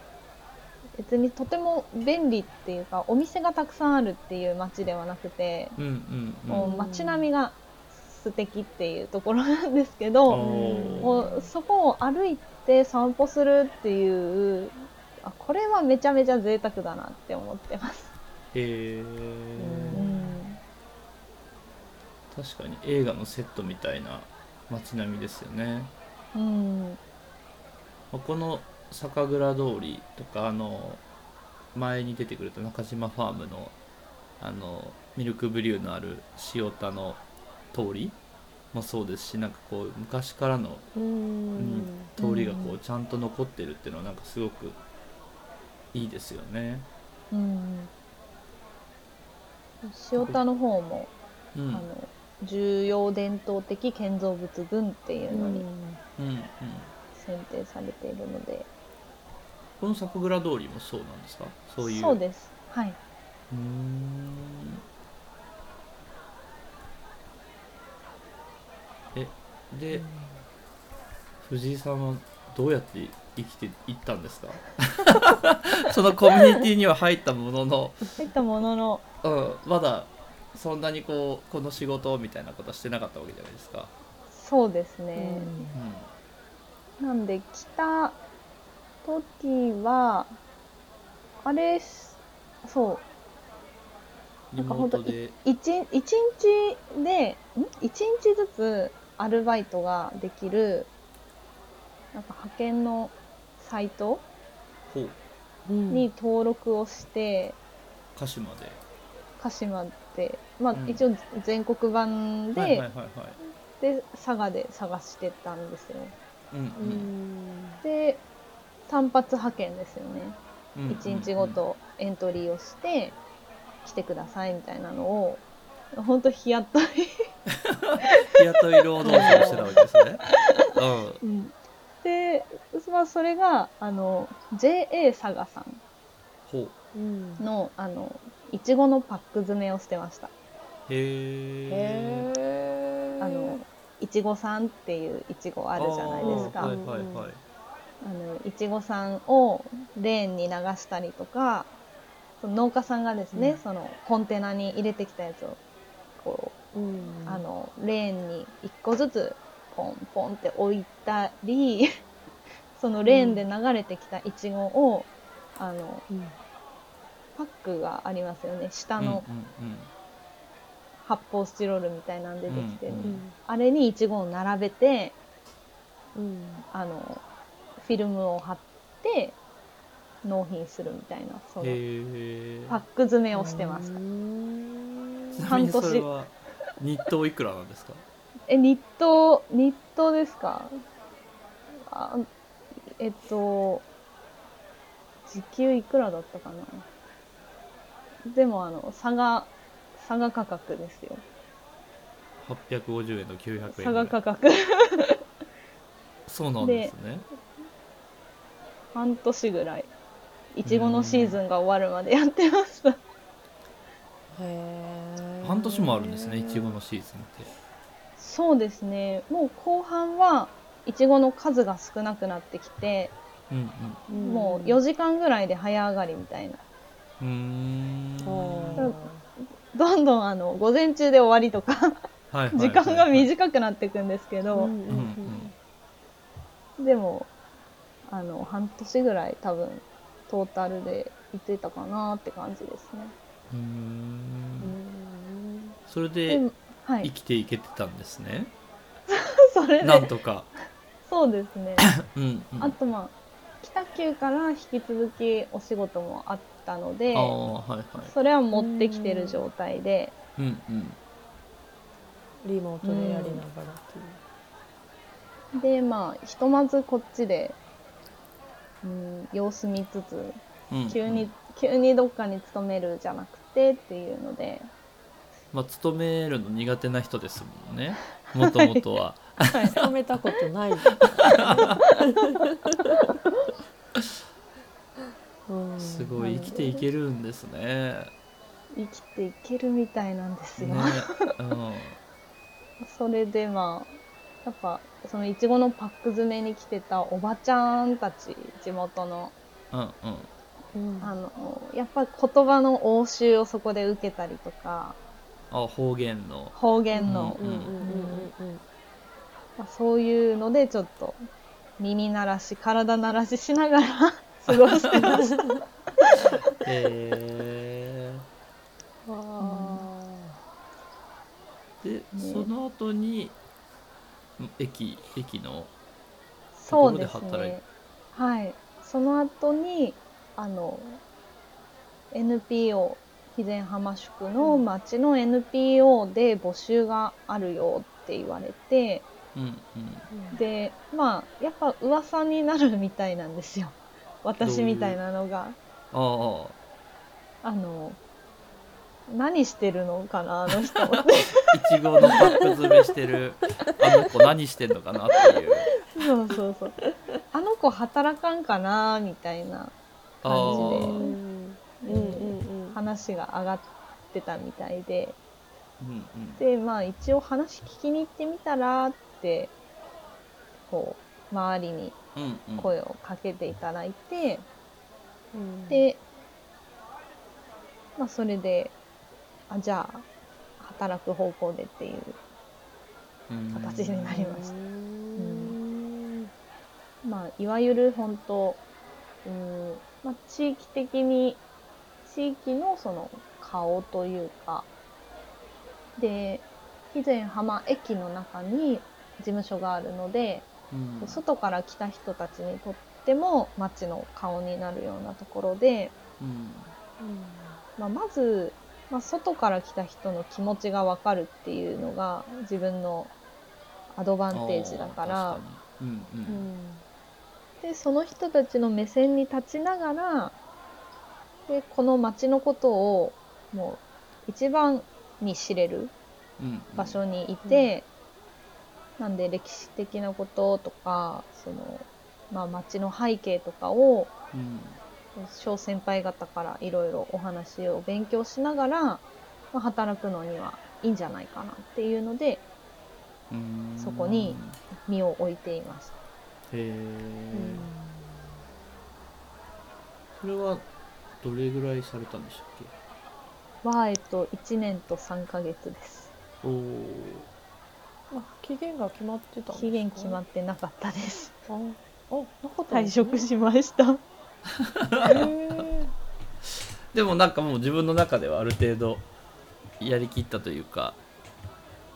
別にとても便利っていうかお店がたくさんあるっていう街ではなくて、うんうんうん。もう街並みが素敵っていうところなんですけど、おもうそこを歩いて散歩するっていうあこれはめちゃめちゃ贅沢だなって思ってます。へえうん確かに映画のセットみたいな街並みですよね。うん。まあこの酒蔵通りとかあの前に出てくると中島ファームのあのミルクブリューのある塩田の通りもそうですしなんかこう昔からの、ううん。ん通りがこうちゃんと残ってるっていうのはなんかすごくいいですよね。うん。塩田の方も、うん、あの重要伝統的建造物群っていうのにうんうん、選定されているので、この酒蔵通りもそうなんですか？そういう。そうです。はい。うーん。えで、藤井さんはどうやって生きていったんですか？そのコミュニティには入ったものの、そういったものの。うん、まだそんなにこうこの仕事みたいなことはしてなかったわけじゃないですか。そうですうね、ん。なんで来た時はあれそう。リなんか本当一一日でん？一日ずつアルバイトができるなんか派遣のサイトに登録をして、鹿島で、鹿島まあうん。一応全国版で、で佐賀で探してたんですよ。うんうん。うん。で単発派遣ですよね。うん1日ごとエントリーをして来てくださいみたいなのを本当日雇い、日雇い労働者をしてたわけですね。うん。で、まあ、それがあの JA 佐賀さん。のあのいちごのパック詰めをしてました。へえあのいちごさんっていういちごあるじゃないですか。はいはいはい。あのいちごさんをレーンに流したりとかその農家さんがですね、うん。そのコンテナに入れてきたやつをこうん。う、あのレーンに1個ずつポンポンって置いたり そのレーンで流れてきたいちごをあのうんパックがありますよね。下の発泡スチロールみたいなんでできて。る、うんうん。あれにいちごを並べてうん。あのフィルムを貼って納品するみたいなそうん、のパック詰めをしてました半年。は日当いくらなんですか？え、日当、日当ですか？あえっと、時給いくらだったかな？でもあの、差が、差が価格ですよ。850円と900円ぐ差が価格。そうなんですね半年ぐらい。いちごのシーズンが終わるまでやってました。へー半年もあるんですねいちごのシーズンってそうですね。もう後半はいちごの数が少なくなってきて、うんうんもう4時間ぐらいで早上がりみたいな。うん。どんどんあの、午前中で終わりとか、時間が短くなっていくんですけど、でもあの半年ぐらい多分トータルで行ってたかなって感じですね。うん。んそれで生きていけてたんですね？それで。なんとか。そうですね。うんうん。あとまあ北九から引き続きお仕事もあったのであ、あはいはい。それは持ってきてる状態で、うんうん。リモートでやりながらっていう。でまあひとまずこっちで、うん、様子見つつうんうん。急に、急にどっかに勤めるじゃなくてっていうので。まあ勤めるの苦手な人ですもんね。もともとは 勤めたことない。うんすごい生きていけるんですね。生きていけるみたいなんですよ。ね。うん。それでまあやっぱそのいちごのパック詰めに来てたおばちゃんたち地元の。うんうん。うん。あのやっぱ言葉の応酬をそこで受けたりとか。あ方言の。方言の、そういうのでちょっと耳鳴らし体鳴らししながら過ごしてました。えで、その後にん駅駅のところで働いね。はい。その後にあの NPO 肥前浜宿の町の NPO で募集があるよって言われて。うんうん。ーでまあやっぱ噂になるみたいなんですよ私みたいなのが。ああ。あの何してるのかなあの人 いちごのパック詰めしてる。あの子何してんのかなっていう。そうそうそう。あの子働かんかなみたいなあ感じうんでうんうんうん。話が上がってたみたいで。うんうん。でまあ一応話聞きに行ってみたらってこう周りに声をかけていただいて、うん。で、まあ、それであじゃあ働く方向でっていううん。形になりました。うん。まあ、いわゆる本当、うんまあ、地域的に、地域のその顔というか、で、肥前浜駅の中に事務所があるので、うん。外から来た人たちにとっても街の顔になるようなところで、うん。まあ、まず、まあ、外から来た人の気持ちがわかるっていうのが自分のアドバンテージだから、うんううん。んでその人たちの目線に立ちながらでこの町のことをもう一番に知れる場所にいて、なんで歴史的なこととかその、まあ、町の背景とかをうん小先輩方からいろいろお話を勉強しながら、まあ、働くのにはいいんじゃないかなっていうのでうん。そこに身を置いていました。へえうん。それはどれぐらいされたんでしたっけ？は、えっと、1年と3ヶ月です。おおあ期限が決まってたんですか？期限決まってなかったです。ああなかったん退職しました。でもなんかもう自分の中ではある程度やりきったというか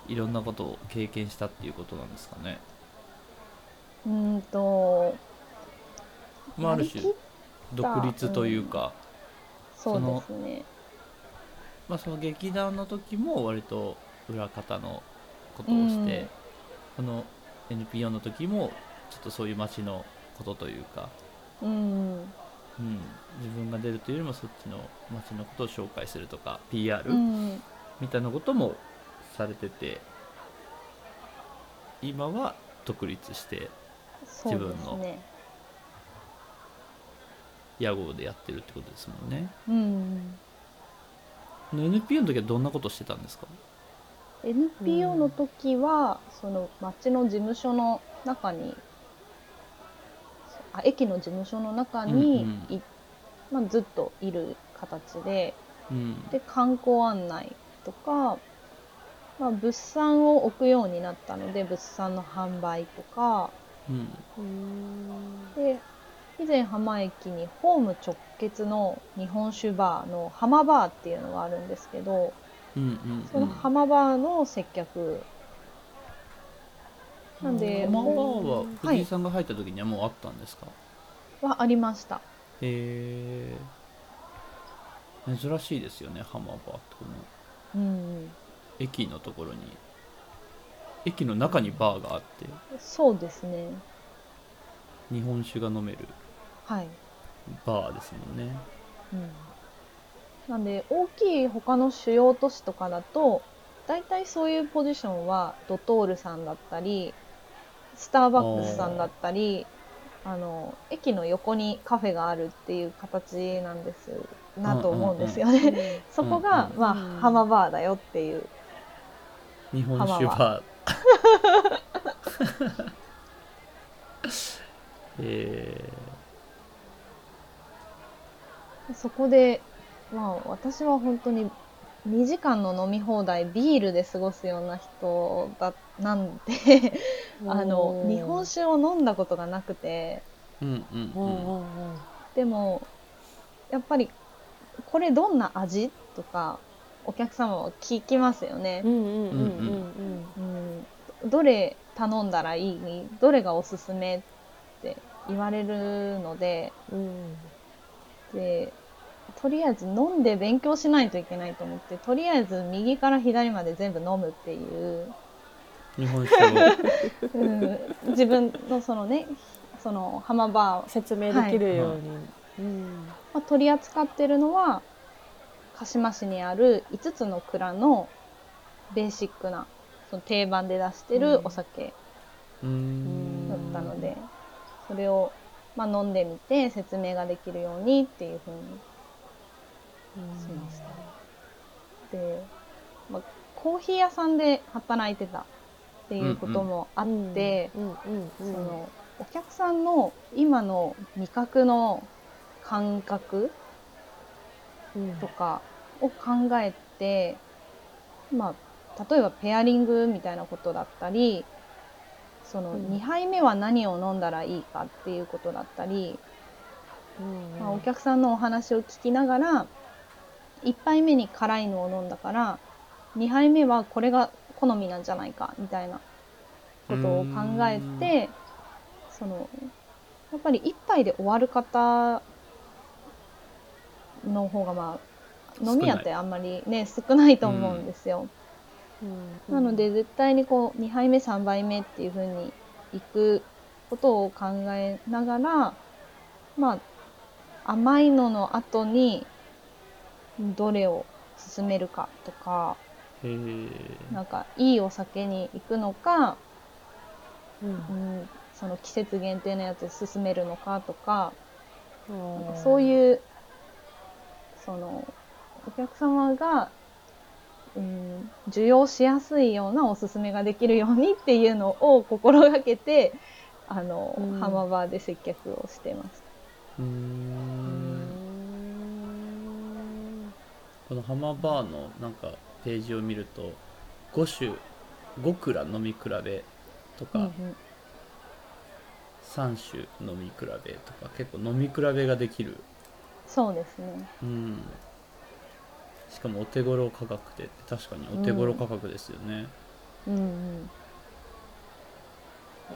いろんなことを経験したっていうことなんですかねうーんと、まあある種独立というか、そうですね。まあその劇団の時も割と裏方のことをして、うんこの NPO の時もちょっとそういう街のことというか、うん。うん、自分が出るというよりもそっちの街のことを紹介するとか PR、うん。みたいなこともされてて今は独立してそうですね。屋号でやってるってことですもんねうん。NPO の時はどんなことしてたんですか？NPO の時は、その町の事務所の中に、あ駅の事務所の中にうんい、まあ、ずっといる形で、うん。で観光案内とか、まあ、物産を置くようになったので物産の販売とか。うん。うんで以前浜駅にホーム直結の日本酒バーの浜バーっていうのがあるんですけどうんうんその浜バーの接客。なんで浜バーははい。藤井さんが入った時にはもうあったんですか、はありました。へえ珍しいですよね浜バーってこの。うん。駅のところに。駅の中にバーがあって。そうですね。日本酒が飲めるはい。バーですもんね。うんなんで大きい他の主要都市とかだと大体そういうポジションはドトールさんだったりスターバックスさんだったりあの駅の横にカフェがあるっていう形なんですなと思うんですよね。そこが、うんうんまあうん浜バーだよっていう。日本酒バー。え そこで、まあ、私は本当に2時間の飲み放題ビールで過ごすような人だなんであの日本酒を飲んだことがなくて。うんうんうん。でもやっぱりこれどんな味？とかお客様は聞きますよね。どれ頼んだらいい？どれがおすすめ？って言われるので。うんうん。でとりあえず飲んで勉強しないといけないと思ってとりあえず右から左まで全部飲むっていう、日本酒を。うん、自分のそのねその浜バー、説明できるように、うん。まあ、取り扱ってるのは鹿島市にある5つの蔵のベーシックなその定番で出してるお酒うーん。だったので、それを、まあ、飲んでみて説明ができるようにっていうふうにしました。で、まあ、コーヒー屋さんで働いてたっていうこともあって、そのお客さんの今の味覚の感覚うん。とかを考えて、まあ、例えばペアリングみたいなことだったりそのうん。2杯目は何を飲んだらいいかっていうことだったり、うん。まあ、お客さんのお話を聞きながら1杯目に辛いのを飲んだから2杯目はこれが好みなんじゃないかみたいなことを考えてそのやっぱり1杯で終わる方の方がまあ飲み屋ってあんまりね少ないと思うんですよ。うん。なので絶対にこう2杯目3杯目っていう風に行くことを考えながらまあ甘いのの後にどれを進めるかとかなんかいいお酒に行くのか、うん。うん、その季節限定のやつ進めるのかとかなんかうんそういうそのお客様が、うん、受容しやすいようなおすすめができるようにっていうのを心がけてあの、うん。浜バーで接客をしてます。うんこの浜バーのなんかページを見ると5種5蔵飲み比べとか、うんうん3種飲み比べとか結構飲み比べができるそうですね。うんしかもお手頃価格で確かにお手頃価格ですよね、うんうん。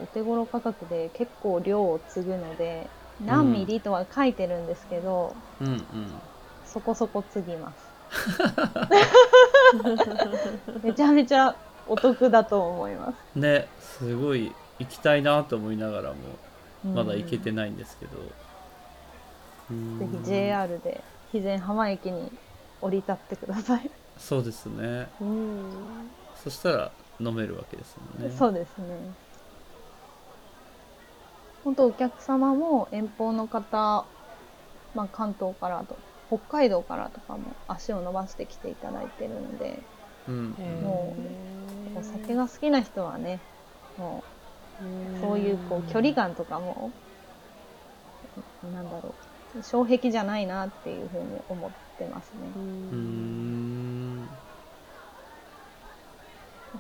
お手頃価格で結構量を継ぐので何ミリとは書いてるんですけど、うん、うんそこそこ継ぎます。めちゃめちゃお得だと思います。ねすごい行きたいなと思いながらもうんまだ行けてないんですけど、ぜひ JR で肥前浜駅に降り立ってください。そうですねうんそしたら飲めるわけですもんねそうですね。本当お客様も遠方の方、まあ、関東からと北海道からとかも足を伸ばしてきていただいてるのでうん。もお酒が好きな人はねもうそういうこう距離感とかもなんだろう障壁じゃないなっていうふうに思ってますね。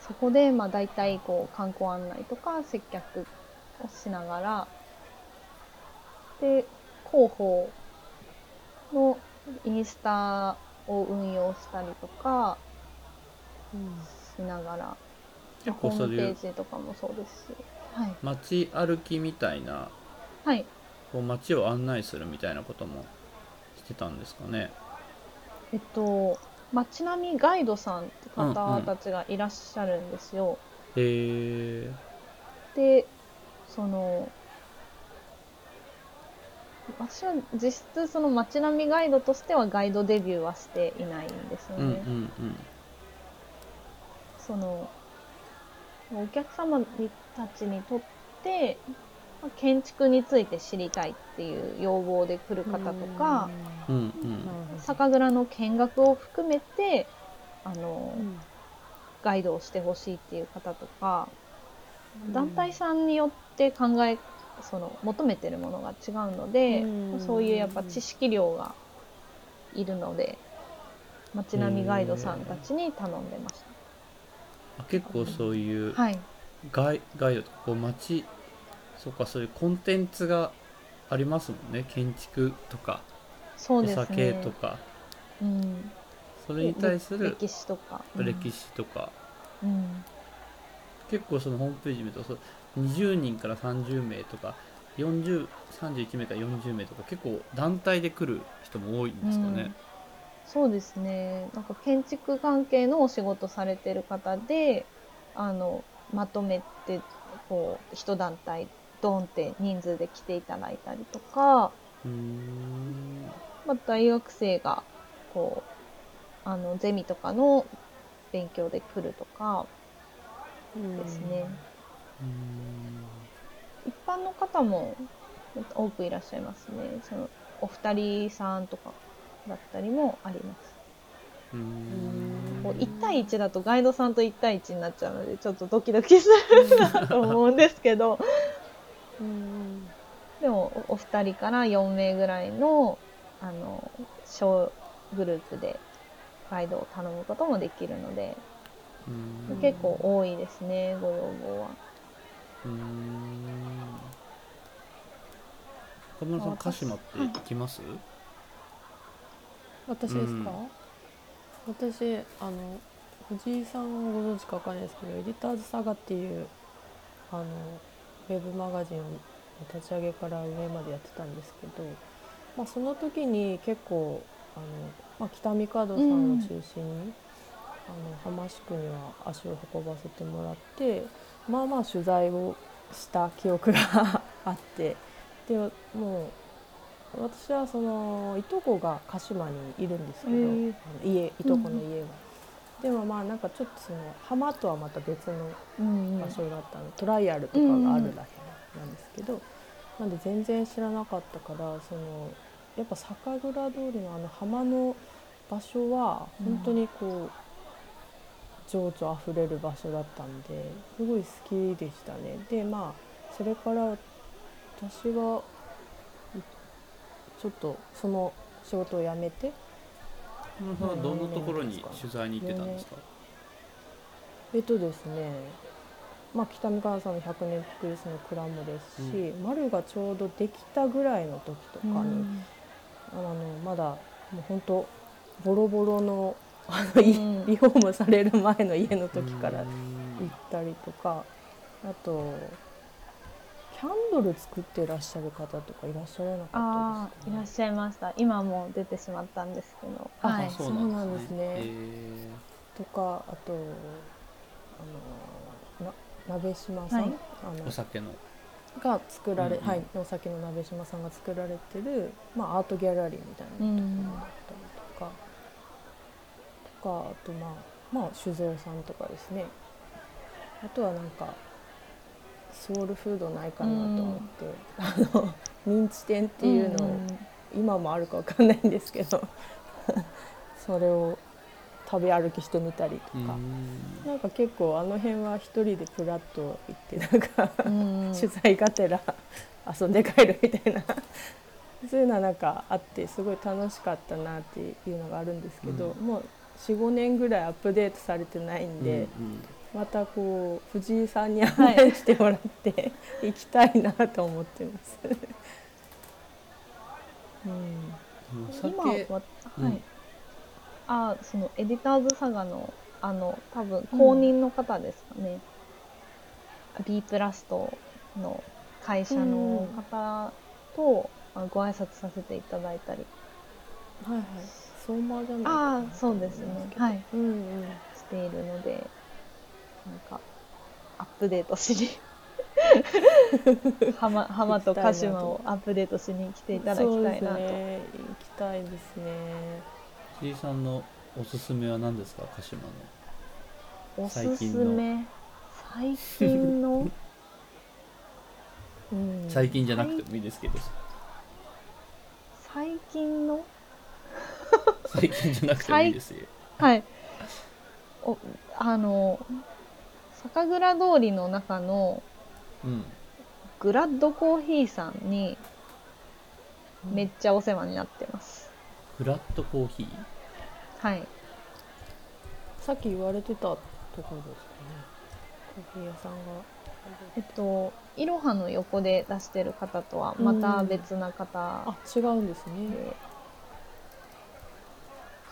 そこで、まあ、大体こう観光案内とか接客をしながらで広報のインスタを運用したりとかしながら結ホームページとかもそうですし、はい、街歩きみたいなはい、こう街を案内するみたいなこともしてたんですかね。えっと街並みガイドさんってうんうん方たちがいらっしゃるんですよ。へえでその私は実質その街並みガイドとしてはガイドデビューはしていないんですようんうんね。そのお客様たちにとってまあ建築について知りたいっていう要望で来る方とか、うんうん。酒蔵の見学を含めてあの、うん。ガイドをしてほしいっていう方とか、団体さんによって考えその求めてるものが違うので、うん。そういうやっぱ知識量がいるので街並みガイドさんたちに頼んでましあ結構そういうたはい。ガイガイドとかこう街そうかそういうコンテンツがありますもんね。建築とかおそうですね。酒とか。うん、それに対する歴史とか、うん歴史とか、うん。結構そのホームページ見るとそう20人から30名とか4031名から40名とか結構団体で来る人も多いんですかね、そうですね。なんか建築関係のお仕事されてる方であのまとめてこう一団体ドンって人数で来ていただいたりとかうーん。まあ、大学生がこうあのゼミとかの勉強で来るとかですね、一般の方も多くいらっしゃいますね。そのお二人さんとかだったりもあります。こう1対1だとガイドさんと1対1になっちゃうのでちょっとドキドキするなと思うんですけど。うん。でもおお二人から4名ぐらいのあの小グループでガイドを頼むこともできるので結構多いですねご要望は。うーん。岡村さんあ鹿島って行きます、私ですか、うん。私あの藤井さんご存知かわかんないですけどエディターズサガっていうあのウェブマガジンを立ち上げから上までやってたんですけど、まあ、その時に結構あの、まあ、北見門さんを中心に、あの浜宿には足を運ばせてもらってまあまあ取材をした記憶があってでもう私はそのいとこが鹿島にいるんですけど、家いとこの家が。でもまあなんかちょっとその浜とはまた別のうん場所だったの、トライアルとかがあるだけなんですけど、なんで全然知らなかったからそのやっぱ酒蔵通りのあの浜の場所は本当にこう、情緒あふれる場所だったんですごい好きでしたね。でまあそれから私はちょっとその仕事を辞めて岡村さんはどんなところに取材に行ってたんですか、えっとですね、まあ、北見川さんの100年クリスの蔵もですし、丸がちょうどできたぐらいの時とかに、あのまだもう本当ボロボロのあの、いうん。リフォームされる前の家の時から行んったりとか。あとキャンドル作ってらっしゃる方とかいらっしゃらなかあったですか、ねあいらっしゃいました。今はもう出てしまったんですけど。あはい。そうなんですね。ね。へとかあとあのな鍋島さん、はい。ーあのお酒の。が作られ、うんうん。はい、お酒の鍋島さんが作られてる、まあ、アートギャラリーみたいなうんところだったり。とか、とかあとまあまあ酒造さんとかですね。あとはなんかソウルフードないかなと思って、あのミンチ店っていうのを、今もあるかわかんないんですけど それを食べ歩きしてみたりとか、んなんか結構あの辺は一人でプラッと行ってなんか 取材がてら遊んで帰るみたいな。そういうのはなんかあってすごい楽しかったなっていうのがあるんですけど、うん。もう45年ぐらいアップデートされてないんで、うんまたこう藤井さんに案内してもらって 行きたいなと思ってます。うん。今酒は、うん。はい。あそのエディターズサガのあの多分公認の方ですかね、B プラストの会社の方と、あのご挨拶させていただいたりはいはい、相馬じゃないかあな。あそうですね。はい。うんうん。しているのでなんかアップデートしに。浜浜と鹿島をアップデートしに来ていただきたいなと、そうですね。行きたいですね。藤井さんのおすすめは何ですか鹿島の？おすす最近のめ？最近の？うん。最近じゃなくてもいいですけど。最近の？最近じゃなくてもいいですよ。はい。おあの酒蔵通りの中のうん。グラッドコーヒーさんにめっちゃお世話になってます、フラットコーヒー？はい。さっき言われてたところですかね。コーヒー屋さんが。えっといろはの横で出してる方とはまた別な方あ違うんですね。で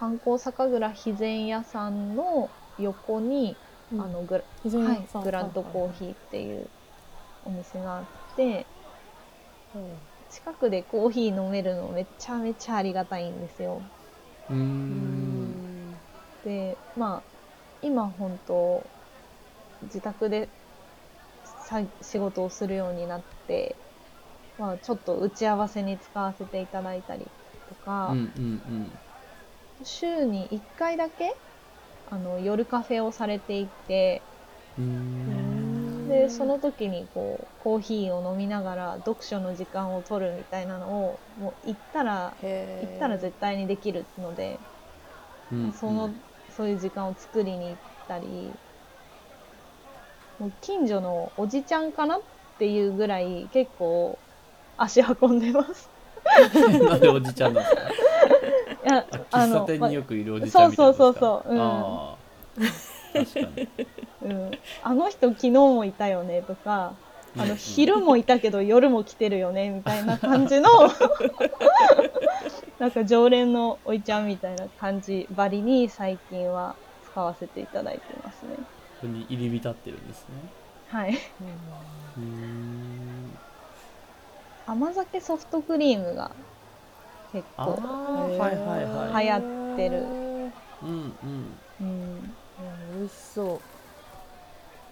観光酒蔵肥前屋さんの横に、うん。あのグラはいグラッドコーヒーっていうお店があって近くでコーヒー飲めるのめちゃめちゃありがたいんですよ。うんん。でまあ今本当自宅でさ仕事をするようになって、まあ、ちょっと打ち合わせに使わせていただいたりとか、うんうん週に1回だけあの夜カフェをされていてでその時にこうコーヒーを飲みながら読書の時間を取るみたいなのをもう行ったら行ったら絶対にできるので、うんそのそういう時間を作りに行ったりもう近所のおじちゃんかなっていうぐらい結構足運んでます。なんでおじちゃんなんですか？いやあ喫茶店によくいるおじちゃんみたいなそうそうそうそううん。ああ。確かにうん、あの人昨日もいたよねとかあの昼もいたけど夜も来てるよねみたいな感じの なんか常連のおいちゃんみたいな感じばりに最近は使わせていただいてますね。に入り浸ってるんですね。はい。うーん。甘酒ソフトクリームが結あ構、流行ってる。うんうん。うん、うん美味しそ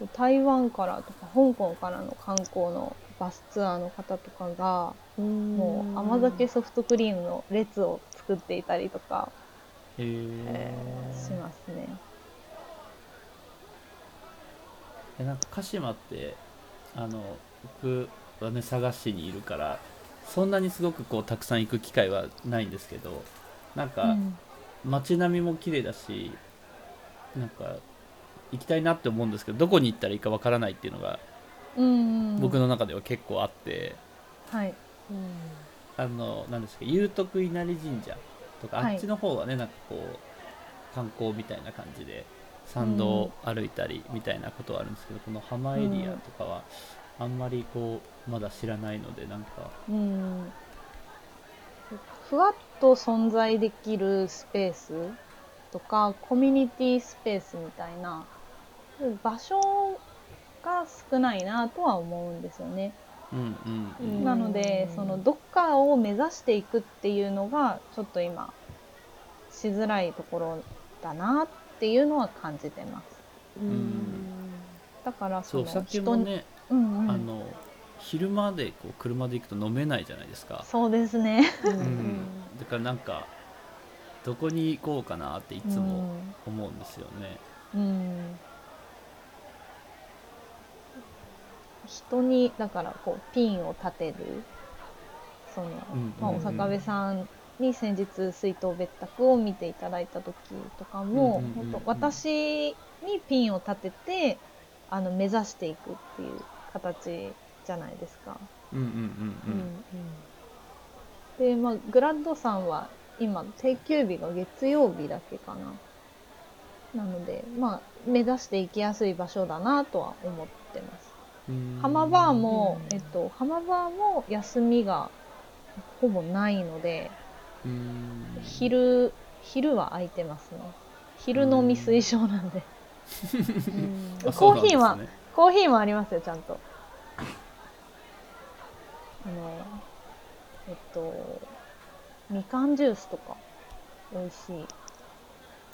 う。台湾からとか香港からの観光のバスツアーの方とかがもう甘酒ソフトクリームの列を作っていたりとかへえしますね。えなんか鹿島ってあの僕はね佐賀市にいるからそんなにすごくこうたくさん行く機会はないんですけどなんか街並みも綺麗だしなんか行きたいなって思うんですけどどこに行ったらいいかわからないっていうのが僕の中では結構あって、はい、あのなんですか祐徳稲荷神社とか、はい。あっちの方はねなんかこう観光みたいな感じで参道を歩いたりみたいなことはあるんですけど、この浜エリアとかはあんまりこうまだ知らないのでなんかうん、ふわっと存在できるスペースとかコミュニティスペースみたいな場所が少ないなとは思うんですよね。うんうんうんうんなのでそのどっかを目指していくっていうのがちょっと今しづらいところだなっていうのは感じてます。うんだからその人に、もね、うんうん、あの昼間でこう車で行くと飲めないじゃないですか、そうですね。うん。うんだからなんかどこに行こうかなっていつも思うんですよね、うん、うん人にだからこうピンを立てるその、うんまあ、うんお坂部さんに先日水筒別宅を見ていただいた時とかも、うんうんうんうん本当私にピンを立ててあの目指していくっていう形じゃないですか。うんうんうんううんんで、まあ、グラッドさんは今定休日が月曜日だけかな。なので、まあ、目指していきやすい場所だなとは思ってます。うん浜バーも、うんえっと、浜バーも休みがほぼないので、うん昼、昼は空いてますね。昼飲み推奨なんで。コーヒーはねコーヒーもありますよ、ちゃんと。あの、えっと、みかんジュースとか、美味しい。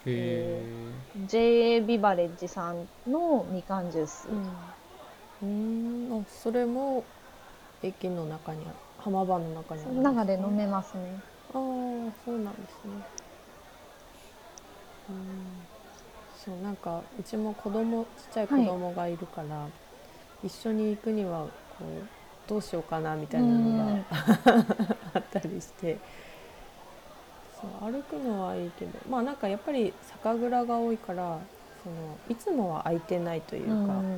へ JA ビバレッジさんのみかんジュース。うんうんあそれも駅の中に浜場の中にあるんすか中で飲めますね。ああそうなんですねうんそうなんかうちも子供ちっちゃい子供がいるから、一緒に行くにはこうどうしようかなみたいなのが あったりして。そう歩くのはいいけどまあなんかやっぱり酒蔵が多いからそのいつもは空いてないというか、うん。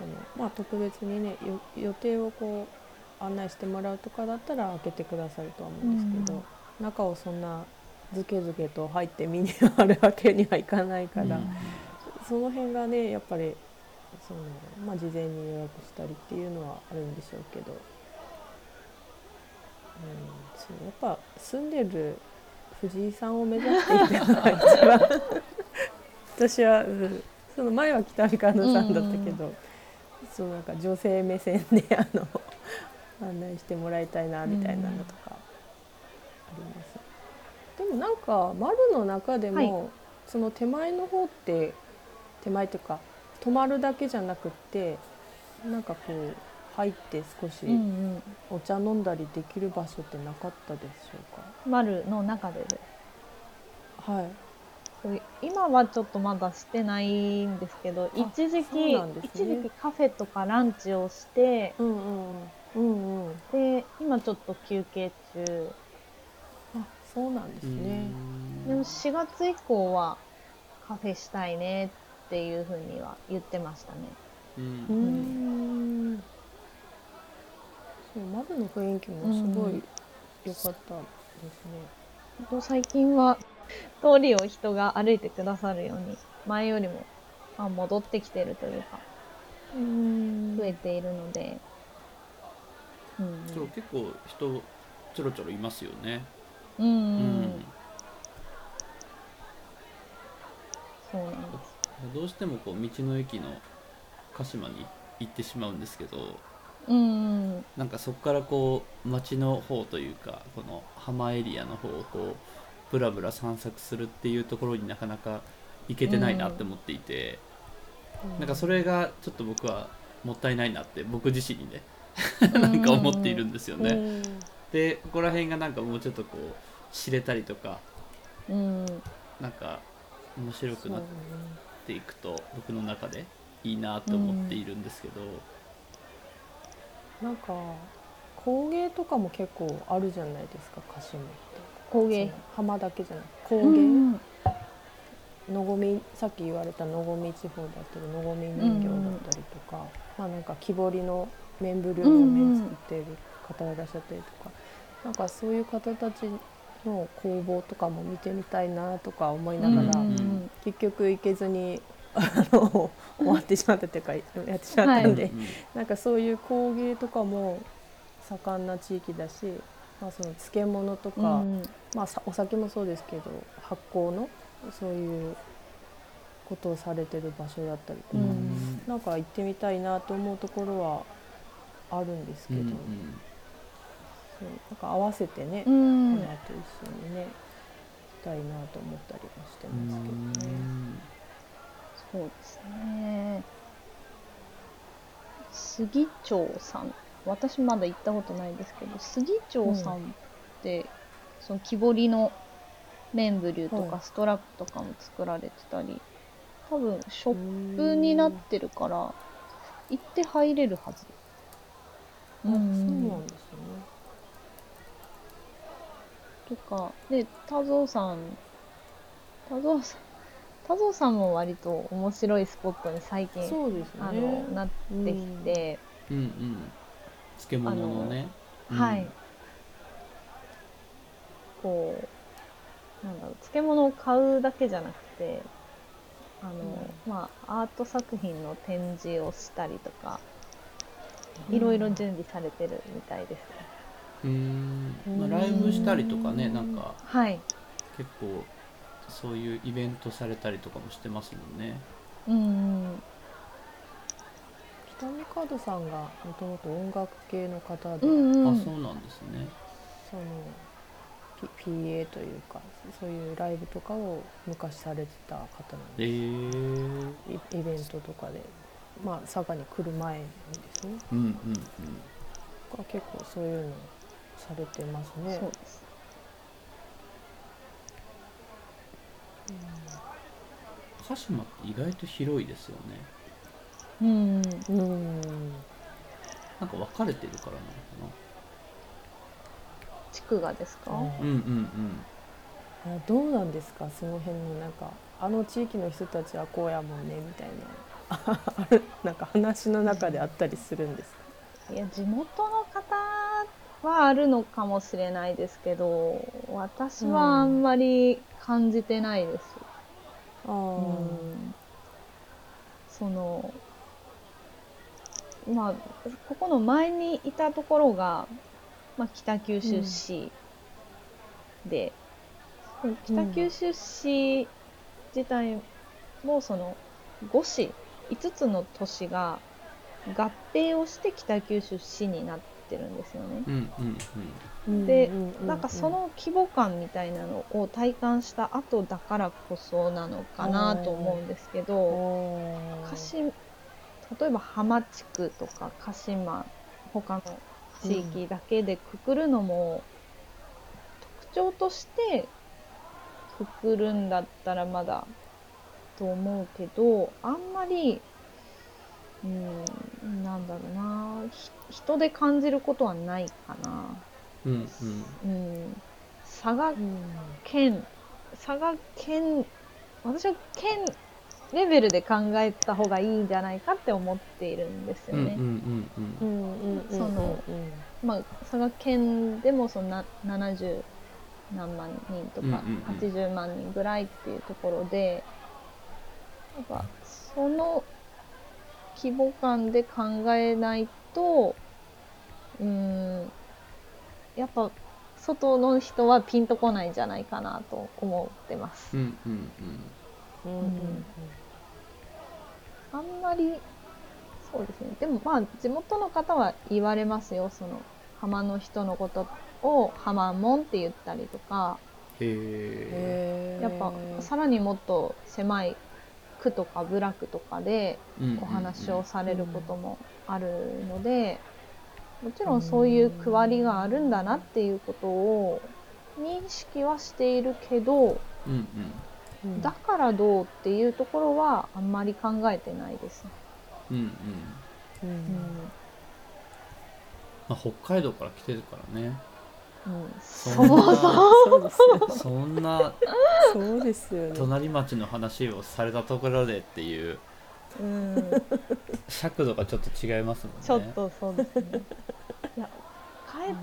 そのまあ特別にねよ予定をこう案内してもらうとかだったら開けてくださるとは思うんですけど、中をそんなずけずけと入って見に回るわけにはいかないから、うん。その辺がねやっぱりその、まあ、事前に予約したりっていうのはあるんでしょうけど、うん、そうやっぱ住んでる藤井さんを目指していたのが一番。私は、うん、その前は北見香野さんだったけど、そのなんか女性目線であの案内してもらいたいなみたいなのとかあります。でもなんか丸の中でも、はいその手前の方って手前というか泊まるだけじゃなくってなんかこう入って少し。お茶飲んだりできる場所ってなかったでしょ丸の中で。はい。今はちょっとまだしてないんですけど、一時期、ね一時期カフェとかランチをして、うんうんうんうんうん。で、今ちょっと休憩中。あ、そうなんですね。でも4月以降はカフェしたいねっていうふうには言ってましたね。うんうーん。そう丸の雰囲気もすごい良かったですね。ほんと最近は通りを人が歩いてくださるように、前よりも、まあ、戻ってきてるというか、うん増えているので、うん。そう結構人ちょろちょろいますよねうん、うんうんそうなんです。どうしてもこう道の駅の鹿島に行ってしまうんですけどうんうん。なんかそこからこう町の方というかこの浜エリアの方をこうブラブラ散策するっていうところになかなか行けてないなって思っていて、なんかそれがちょっと僕はもったいないなって僕自身にね なんか思っているんですよね。うんでここら辺がなんかもうちょっとこう知れたりとかうん。なんか面白くなっていくと僕の中でいいなと思っているんですけど、なんか工芸とかも結構あるじゃないですか鹿島って。工芸。浜だけじゃない工う芸、んのごみさっき言われたのごみ地方だったりのごみ人形だったりとか、まあなんか木彫りの綿布量の面作っている方がいらっしゃったりとか、なんかそういう方たちの工房とかも見てみたいなとか思いながら、うん結局行けずにあの終わってしまったというかやってしまったんで、うんなんかそういう工芸とかも盛んな地域だし、まあ、その漬物とか、うんまあ、さお酒もそうですけど発酵のそういうことをされてる場所だったりとか、うん。なんか行ってみたいなと思うところはあるんですけど、うんうんそうなんか合わせてね、うん花と一緒にね行きたいなと思ったりもしてますけどね。そうですね。杉町さん。私まだ行ったことないですけど、杉町さんって、その木彫りの綿ブリューとはいかストラップとかも作られてたり、多分ショップになってるから、行って入れるはず。あそうなんですね。とか、で、田蔵さん、田蔵さん、田蔵さんも割と面白いスポットに最近、そうですね。あの、なってきて、うんうん。漬物のね。うん。はい。こう、なんだろう、漬物を買うだけじゃなくて、あの、まあ、アート作品の展示をしたりとか、いろいろ準備されてるみたいです。ね。うん。まあ、ライブしたりとかねなんかはい。結構そういうイベントされたりとかもしてますもんね。うん。北見カードさんがもともと音楽系の方で、うんうん。あそうなんですね。その PA というかそういうライブとかを昔されてた方なんえでー、イイベントとかでまあ佐賀に来る前にですね。うんうんうん。が結構そういうのされてますね。そうです。鹿島って意外と広いですよね。うん。うん。なんか分かれてるからなのか地区がですか、あなうんうん。あどうなんですか？その辺のなんかあの地域の人たちはこうやもんねみたいな。あるなんか話の中であったりするんですか？いや、地元の方はあるのかもしれないですけど、私はあんまり感じてないです。あーうん。その、まあ、ここの前にいたところが、まあ、北九州市で、北九州市自体もその5市、5つの都市が合併をして北九州市になってるんですよね。うんうんうん。でううなんかその規模感みたいなのを体感した後だからこそなのかなと思うんですけど、例えば浜地区とか鹿島他の地域だけでくくるのも、特徴としてくくるんだったらまだと思うけどあんまりうんなんだろうな。ひ人で感じることはないかな。うんうん。うん、佐賀うん。県佐賀県私は県レベルで考えた方がいいんじゃないかって思っているんですよね。うんうんうんううんんうん。うんそのまあ、佐賀県でもそんな70何万人とかうんうんうん。80万人ぐらいっていうところで、なんかその規模感で考えないとうーんやっぱ外の人はピンとこないんじゃないかなと思ってます。うんうんうんうんあんまり、そうですね。でもまあ、地元の方は言われますよ。その、浜の人のことを浜門って言ったりとか、へやっぱ、さらにもっと狭い区とか部落とかでお話をされることもあるので、もちろんそういう区割りがあるんだなっていうことを認識はしているけど、うんうん。うんだからどうっていうところはあんまり考えてないですね。うん。うん。うん。まあ、北海道から来てるからねうんうん、そそもそもそうですよそんなそうですよね。隣町の話をされたところでっていううん、尺度がちょっと違いますもんね。ちょっとそうですね。いや、帰っ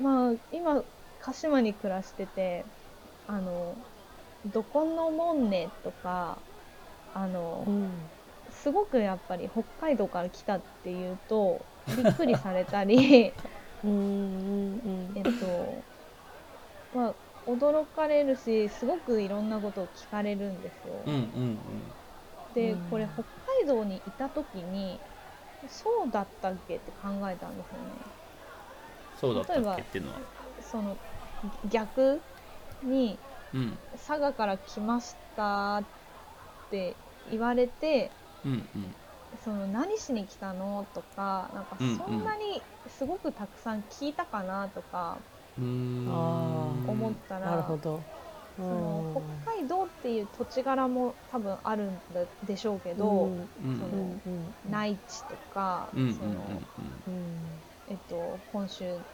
まあ今鹿島に暮らしてて、あのどこのもんねとか、あの、うん。すごくやっぱり北海道から来たっていうとびっくりされたり、うんうんえっと、まあ驚かれるし、すごくいろんなことを聞かれるんですよ。うんうんでうん。これ北海道にいた時にそうだったっけって考えたんですよね。そうだったっけっていうのは。その逆にうん。佐賀から来ましたって言われてうんうんその何しに来たの？とかなんかそんなにすごくたくさん聞いたかな？とか思ったら、なるほど。その北海道っていう土地柄も多分あるんだでしょうけど、そのうん内地とか、そのうん。えっと、本州、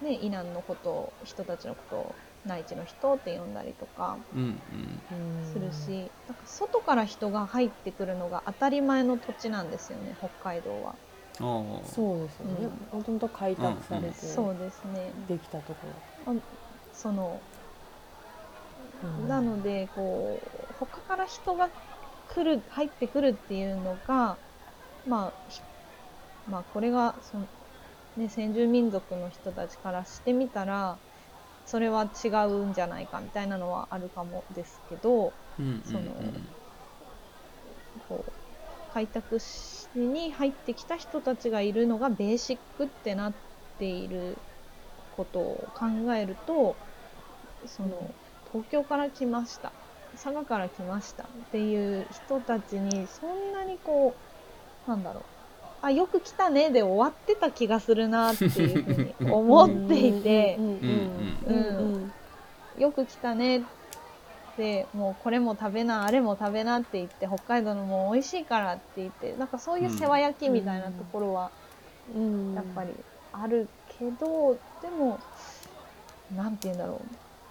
ね、以南のことを人たちのことを内地の人って呼んだりとかうんうん。うんするし、なんか外から人が入ってくるのが当たり前の土地なんですよね北海道は。うんああ。そうですよね。もともと開拓されてそうですね。できたとこそのろうん。なのでこう他から人が来る入ってくるっていうのがまあひまあこれがその、ね、先住民族の人たちからしてみたらそれは違うんじゃないかみたいなのはあるかもですけどうんうんそのこう開拓しに入ってきた人たちがいるのがベーシックってなっていることを考えるとその東京から来ました佐賀から来ましたっていう人たちにそんなにこうなんだろうあよく来たねで終わってた気がするなっていうふうに 思っていて。よく来たね。ってもうこれも食べなあれも食べなって言って北海道のもう美味しいからって言ってなんかそういう世話焼きみたいなところはうん。やっぱりあるけど、でもなんて言うんだろう。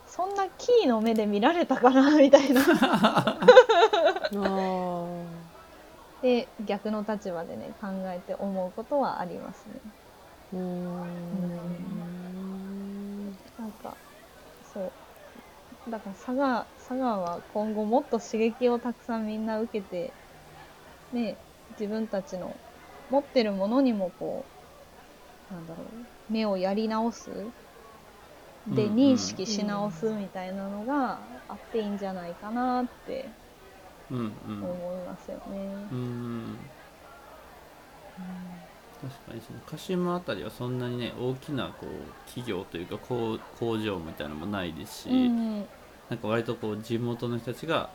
そんなキーの目で見られたかなみたいな で逆の立場でね考えて思うことはありますね。うーん。そうだから佐賀佐賀は今後もっと刺激をたくさんみんな受けてね自分たちの持ってるものにもこうなんだろう目をやり直す。で認識し直すみたいなのがあっていいんじゃないかなって思いますよね。うん。確かにその鹿島あたりはそんなにね大きなこう企業というか工工場みたいなのもないですし、うん。なんか割とこう地元の人たちが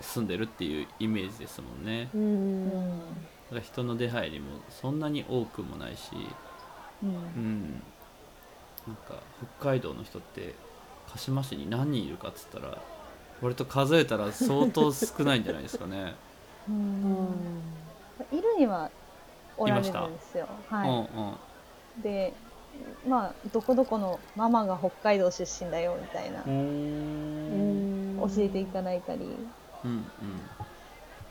住んでるっていうイメージですもんね。ううん。んだから人の出入りもそんなに多くもないしうん。うん。なんか北海道の人って鹿島市に何人いるかっつったら割と数えたら相当少ないんじゃないですかね。うん。いるにはおられるんですよ。はい、うんうん。でまあどこどこのママが北海道出身だよみたいな。教えていただいたり。うん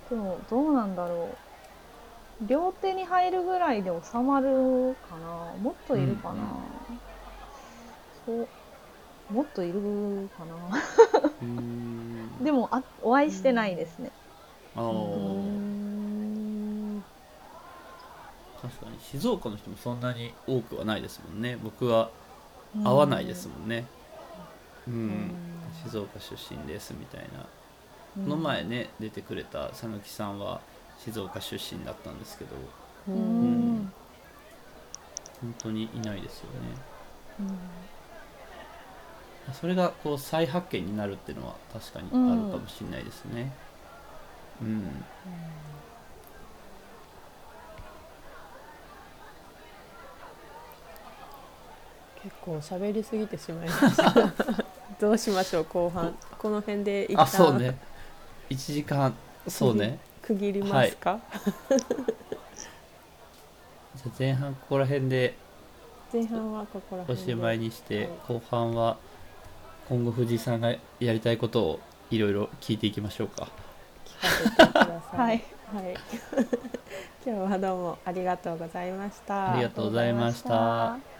でもどうなんだろう。両手に入るぐらいで収まるかな。もっといるかな、そうもっといるかな。でもあお会いしてないですね、あー。確かに静岡の人もそんなに多くはないですもんね。僕は会わないですもんね。うん、静岡出身ですみたいな。うん。この前ね出てくれた佐貫さんは静岡出身だったんですけど。ううんん。本当にいないですよね。うんそれがこう再発見になるっていうのは確かにあるかもしれないですね。うん、結構喋りすぎてしまいました。どうしましょう後半。この辺で一旦。あそうね。1時間。そうね。区切りますか、じゃあ前半ここら辺で前半はここらお辺で。しまいにして、はい。後半は今後藤井さんがやりたいことをいろいろ聞いていきましょうか聞かせてください。はい、はい、今日はどうもありがとうございました。ありがとうございましたありがとうございました